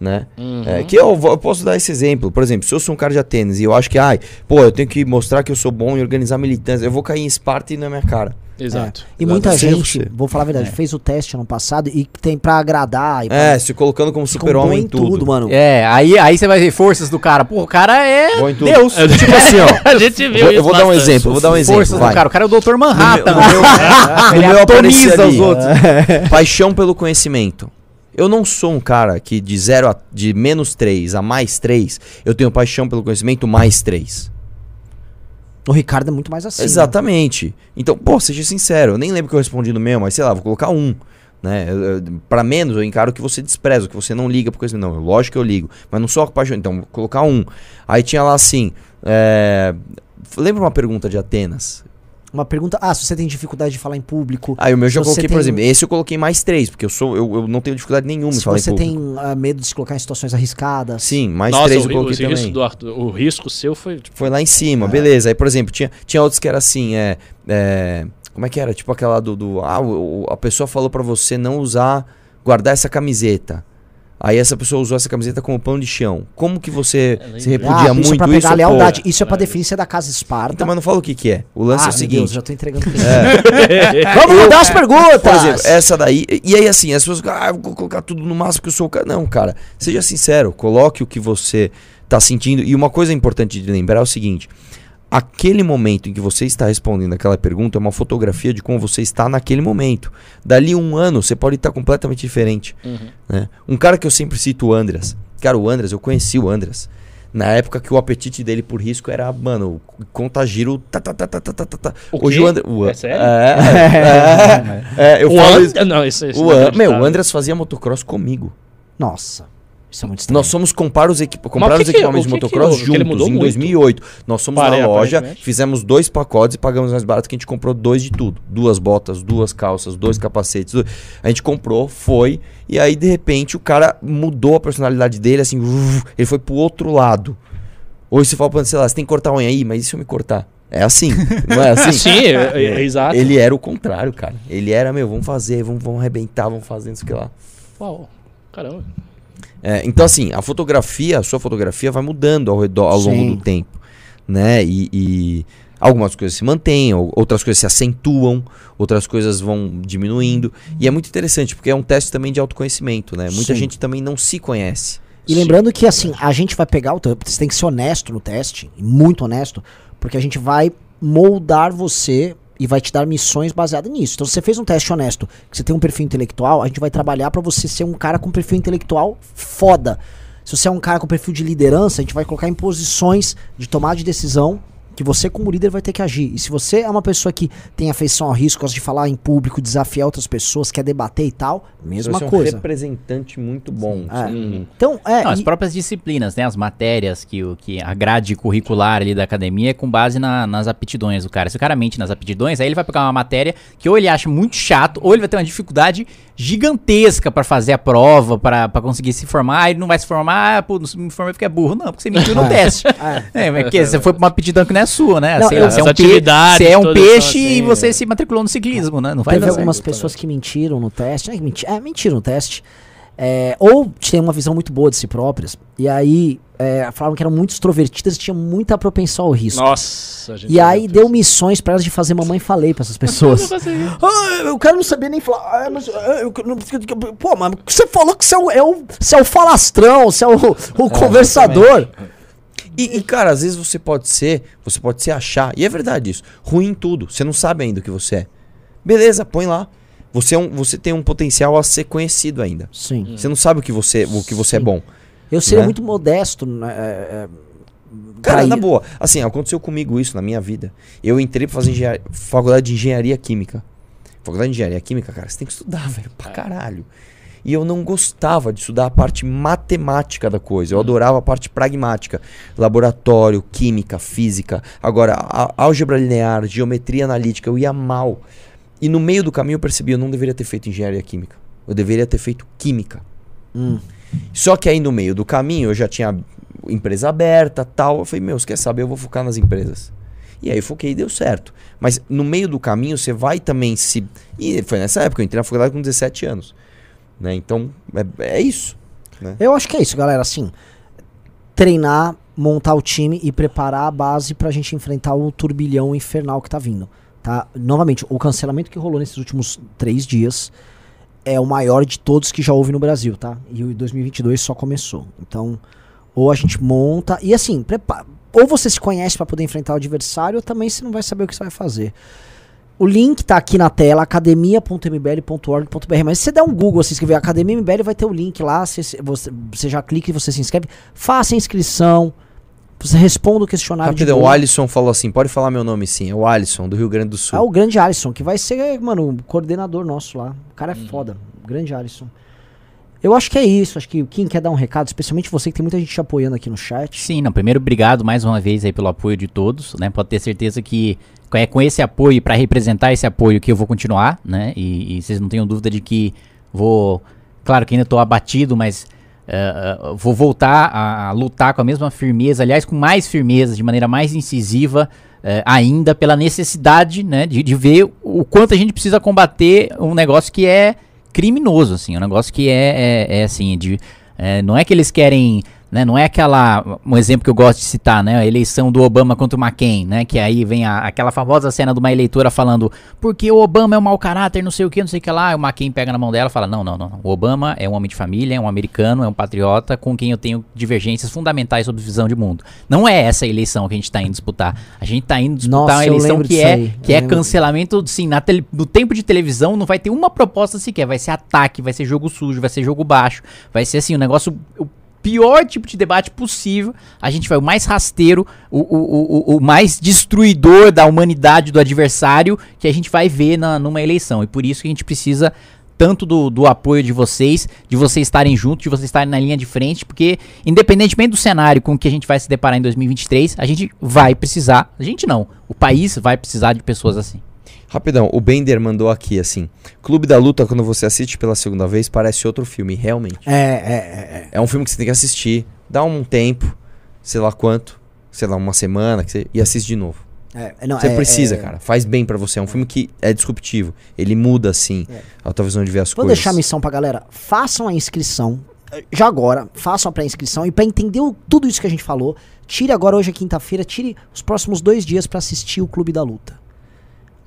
Né? Uhum. É, que eu, eu posso dar esse exemplo. Por exemplo, se eu sou um cara de Atenas e eu acho que, ai, pô, eu tenho que mostrar que eu sou bom em organizar militância, eu vou cair em Esparta e na minha cara. Exato. E muita Seja gente, você. vou falar a verdade, fez o teste ano passado e tem pra agradar. E pra, É, se colocando como super-homem em em tudo. mano. É, aí, aí você vai ver forças do cara. Pô, o cara é tudo. Deus. Tipo assim, ó. A gente Eu viu vou, isso eu vou dar um bastante. exemplo, eu vou dar um exemplo. forças vai. do cara. O cara é o Dr. Manhattan. No meu- no Ele meu os outros. Paixão pelo conhecimento. Eu não sou um cara que de zero a, de menos 3 a mais 3, eu tenho paixão pelo conhecimento mais 3. O Ricardo é muito mais assim. Exatamente. Então, pô, seja sincero, eu nem lembro que eu respondi no meu, mas sei lá, vou colocar um. Né? Pra menos, eu encaro que você despreza, que você não liga por coisa. Não, lógico que eu ligo, mas não sou apaixonado. Então, vou colocar um. Aí tinha lá assim. é, Lembra uma pergunta de Atenas? Uma pergunta, ah, se você tem dificuldade de falar em público, Aí o meu já Se você coloquei, por tem- exemplo, esse eu coloquei mais três, porque eu sou eu, eu não tenho dificuldade nenhuma em se falar você em público. tem ah, medo de se colocar em situações arriscadas. Sim, mais Nossa, três o, eu coloquei o, risco também. do Arthur- o risco seu foi. tipo, Foi lá em cima, É. beleza. Aí, por exemplo, tinha, tinha outros que era assim, é, é, Como é que era? Tipo aquela do. do ah, o- a pessoa falou pra você não usar, guardar essa camiseta. Aí essa pessoa usou essa camiseta como pão de chão. Como que você Ela- se repudia Ah, muito isso é pra isso? pegar a pô? lealdade. Isso é pra É. definir se é da casa Esparta. Então, mas não fala o que que é. O lance ah, é o seguinte. Deus, já tô entregando. É, Vamos mudar as perguntas! Por exemplo, essa daí. E aí, assim, as pessoas ficam, ah, eu vou colocar tudo no máximo que eu sou o cara. Não, cara, seja sincero, coloque o que você tá sentindo. E uma coisa importante de lembrar é o seguinte: aquele momento em que você está respondendo aquela pergunta é uma fotografia de como você está naquele momento. Dali um ano, você pode estar completamente diferente. né? Um cara que eu sempre cito, o Andreas. Cara, o Andreas, eu conheci o Andreas. Na época que o apetite dele por risco era, mano, conta giro. Tá, tá, tá, tá, tá, tá, tá. O Hoje quê? o Andreas. O, É sério? É, é, é, eu O falo An- isso. Não, isso, isso O não é meu, o. Andreas fazia motocross comigo. Nossa, isso é muito estranho. Nós somos comprar os, equipa comprar que os equipamentos de que que motocross? Que juntos em muito. 2008. Nós fomos Parei, na loja, fizemos dois pacotes e pagamos mais barato que a gente comprou dois de tudo. Duas botas, duas calças, dois capacetes. du- A gente comprou, foi, e aí de repente o cara mudou a personalidade dele, assim, uf, ele foi pro outro lado. Hoje você fala pra sei lá, você tem que cortar a unha aí, mas e se eu me cortar? É assim, não é assim? Sim, é, é, é exato. Ele era o contrário, cara. Ele era, meu, vamos fazer, vamos, vamos arrebentar, vamos fazer isso que lá. Uau, caramba. É, então, assim, a fotografia, a sua fotografia vai mudando ao, redor, ao longo Sim. do tempo, né? E, e algumas coisas se mantêm, ou- outras coisas se acentuam, outras coisas vão diminuindo. E é muito interessante, porque é um teste também de autoconhecimento, né? Muita Sim. gente também não se conhece. E lembrando que assim, a gente vai pegar o você tem que ser honesto no teste, muito honesto, porque a gente vai moldar você e vai te dar missões baseadas nisso. Então, se você fez um teste honesto, que você tem um perfil intelectual, a gente vai trabalhar pra você ser um cara com perfil intelectual foda. Se você é um cara com perfil de liderança, a gente vai colocar em posições de tomada de decisão que você como líder vai ter que agir. E se você é uma pessoa que tem afeição ao risco, gosta de falar em público, desafiar outras pessoas, quer debater e tal, mesma Você é um coisa. representante muito bom. É. Não- Então, é, Não, as e- próprias disciplinas, né? As matérias que, o, que a grade curricular ali da academia é com base na- nas aptidões do cara. Se o cara mente nas aptidões, aí ele vai pegar uma matéria que ou ele acha muito chato, ou ele vai ter uma dificuldade gigantesca pra fazer a prova, pra pra conseguir se formar. Aí ele não vai se formar, ah, pô, não me formei porque é burro. Não, porque você mentiu no teste. É, mas que você foi pra uma aptidão que não é sua, né? Não, Sei eu- você é um, pe- você é um peixe assim, e você é. se matriculou no ciclismo, né? Não vai Teve algumas certo. pessoas que mentiram no teste. É, menti é mentiram no teste. É, ou tinham uma visão muito boa de si próprias. E aí é, falavam que eram muito extrovertidas e tinham muita propensão ao risco. Nossa, gente E aí deu missões pra elas de fazer mamãe falei pra essas pessoas. ah, eu quero não saber nem falar. Ah, mas, ah, eu não- pô, mas você falou que você é o, é o, você é o falastrão, você é o, o conversador. E, e, cara, às vezes você pode ser, você pode se achar, e é verdade isso, ruim em tudo. Você não sabe ainda o que você é. Beleza, põe lá. Você, é um, você tem um potencial a ser conhecido ainda. Sim. Você não sabe o que você, o que você é bom. Eu seria Né? muito modesto. né, é, é, Cara, na boa. Assim, aconteceu comigo isso na minha vida. Eu entrei pra fazer engenharia, faculdade de engenharia química. Faculdade de engenharia química, cara, você tem que estudar, velho, pra caralho. E eu não gostava de estudar a parte matemática da coisa. Eu adorava a parte pragmática. Laboratório, química, física. Agora, álgebra linear, geometria analítica, eu ia mal. E no meio do caminho eu percebi, eu não deveria ter feito engenharia química. Eu deveria ter feito química. Hum. Só que aí no meio do caminho eu já tinha empresa aberta tal. Eu falei, meu, você quer saber? Eu vou focar nas empresas. E aí eu foquei e deu certo. Mas no meio do caminho você vai também se. E foi nessa época, eu entrei na faculdade com 17 anos. Né? Então é, é isso. Eu acho que é isso, galera. Assim, treinar, montar o time e preparar a base pra gente enfrentar o turbilhão infernal que tá vindo. Tá? Novamente, o cancelamento que rolou nesses últimos três dias é o maior de todos que já houve no Brasil, tá? E o 2022 só começou. Então, ou a gente monta. E assim, prepara. Ou você se conhece pra poder enfrentar o adversário, ou também você não vai saber o que você vai fazer. O link tá aqui na tela, academia.mbl.org.br. Mas se você der um Google, se escrever Academia MBL, vai ter o link lá. Você, você, você já clica e você se inscreve. Faça a inscrição. Você responda o questionário Rapidão, o. Alisson falou assim: pode falar meu nome sim. É o Alisson, do Rio Grande do Sul. É o grande Alisson, que vai ser, mano, o coordenador nosso lá. O cara é foda. Grande Alisson. Eu acho que é isso. Acho que quem quer dar um recado, especialmente você que tem muita gente te apoiando aqui no chat. Sim, não. Primeiro, obrigado mais uma vez aí pelo apoio de todos, né? Pode ter certeza que é com esse apoio, para representar esse apoio, que eu vou continuar, né? E, e vocês não tenham dúvida de que vou. Claro que ainda tô abatido, mas eh, vou voltar a, a lutar com a mesma firmeza, aliás, com mais firmeza, de maneira mais incisiva. eh, ainda pela necessidade né, de, de ver o quanto a gente precisa combater um negócio que é criminoso, assim, um negócio que é, é, é assim, de, é, não é que eles querem Né? Não é aquela. Um exemplo que eu gosto de citar, né? A eleição do Obama contra o McCain, né? Que aí vem a- aquela famosa cena de uma eleitora falando porque o Obama é um mau caráter, não sei o que, não sei o que lá. E o McCain pega na mão dela e fala: não, não, não. O Obama é um homem de família, é um americano, é um patriota com quem eu tenho divergências fundamentais sobre visão de mundo. Não é essa eleição que a gente tá indo disputar. A gente tá indo disputar Nossa, uma eleição que é, aí. que Eu é lembro. cancelamento, sim, na tele- no tempo de televisão não vai ter uma proposta sequer. Vai ser ataque, vai ser jogo sujo, vai ser jogo baixo. Vai ser assim, o negócio. O pior tipo de debate possível. A gente vai o mais rasteiro, o, o, o, o- mais destruidor da humanidade do adversário que a gente vai ver na, numa eleição. E por isso que a gente precisa tanto do, do apoio de vocês, de vocês estarem juntos, de vocês estarem na linha de frente, porque independentemente do cenário com que a gente vai se deparar em 2023, a gente vai precisar, a gente não, o país vai precisar de pessoas assim. Rapidão, o Bender mandou aqui assim: Clube da Luta, quando você assiste pela segunda vez, parece outro filme, realmente. É, é, é. É um filme que você tem que assistir, dá um tempo, sei lá quanto, sei lá, uma semana, que você, e assiste de novo. é, é, não, Você é, precisa, é- cara. Faz bem pra você. É um filme que é disruptivo. Ele muda, assim, a tua visão de ver as Vou coisas. deixar a missão pra galera. Façam a inscrição. Já agora, façam a pré-inscrição. E pra entender o- tudo isso que a gente falou, tire agora, hoje é quinta-feira, tire os próximos dois dias pra assistir o Clube da Luta.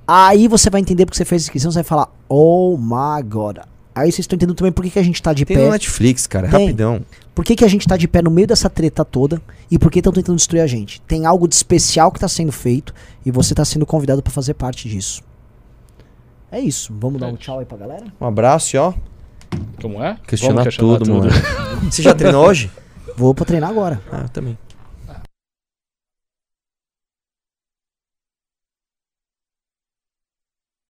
Aí você vai entender porque você fez a inscrição, você vai falar, oh my god. Aí vocês estão entendendo também por que, que a gente tá de Tem pé. no Netflix, cara, Tem. rapidão. Por que, que a gente tá de pé no meio dessa treta toda e por que estão tentando destruir a gente? Tem algo de especial que tá sendo feito e você tá sendo convidado pra fazer parte disso. É isso. Vamos dar um tchau aí pra galera? Um abraço e ó, Como é? questionar questionar tudo, mano. Você já treinou hoje? Vou pra treinar agora. Ah, eu também.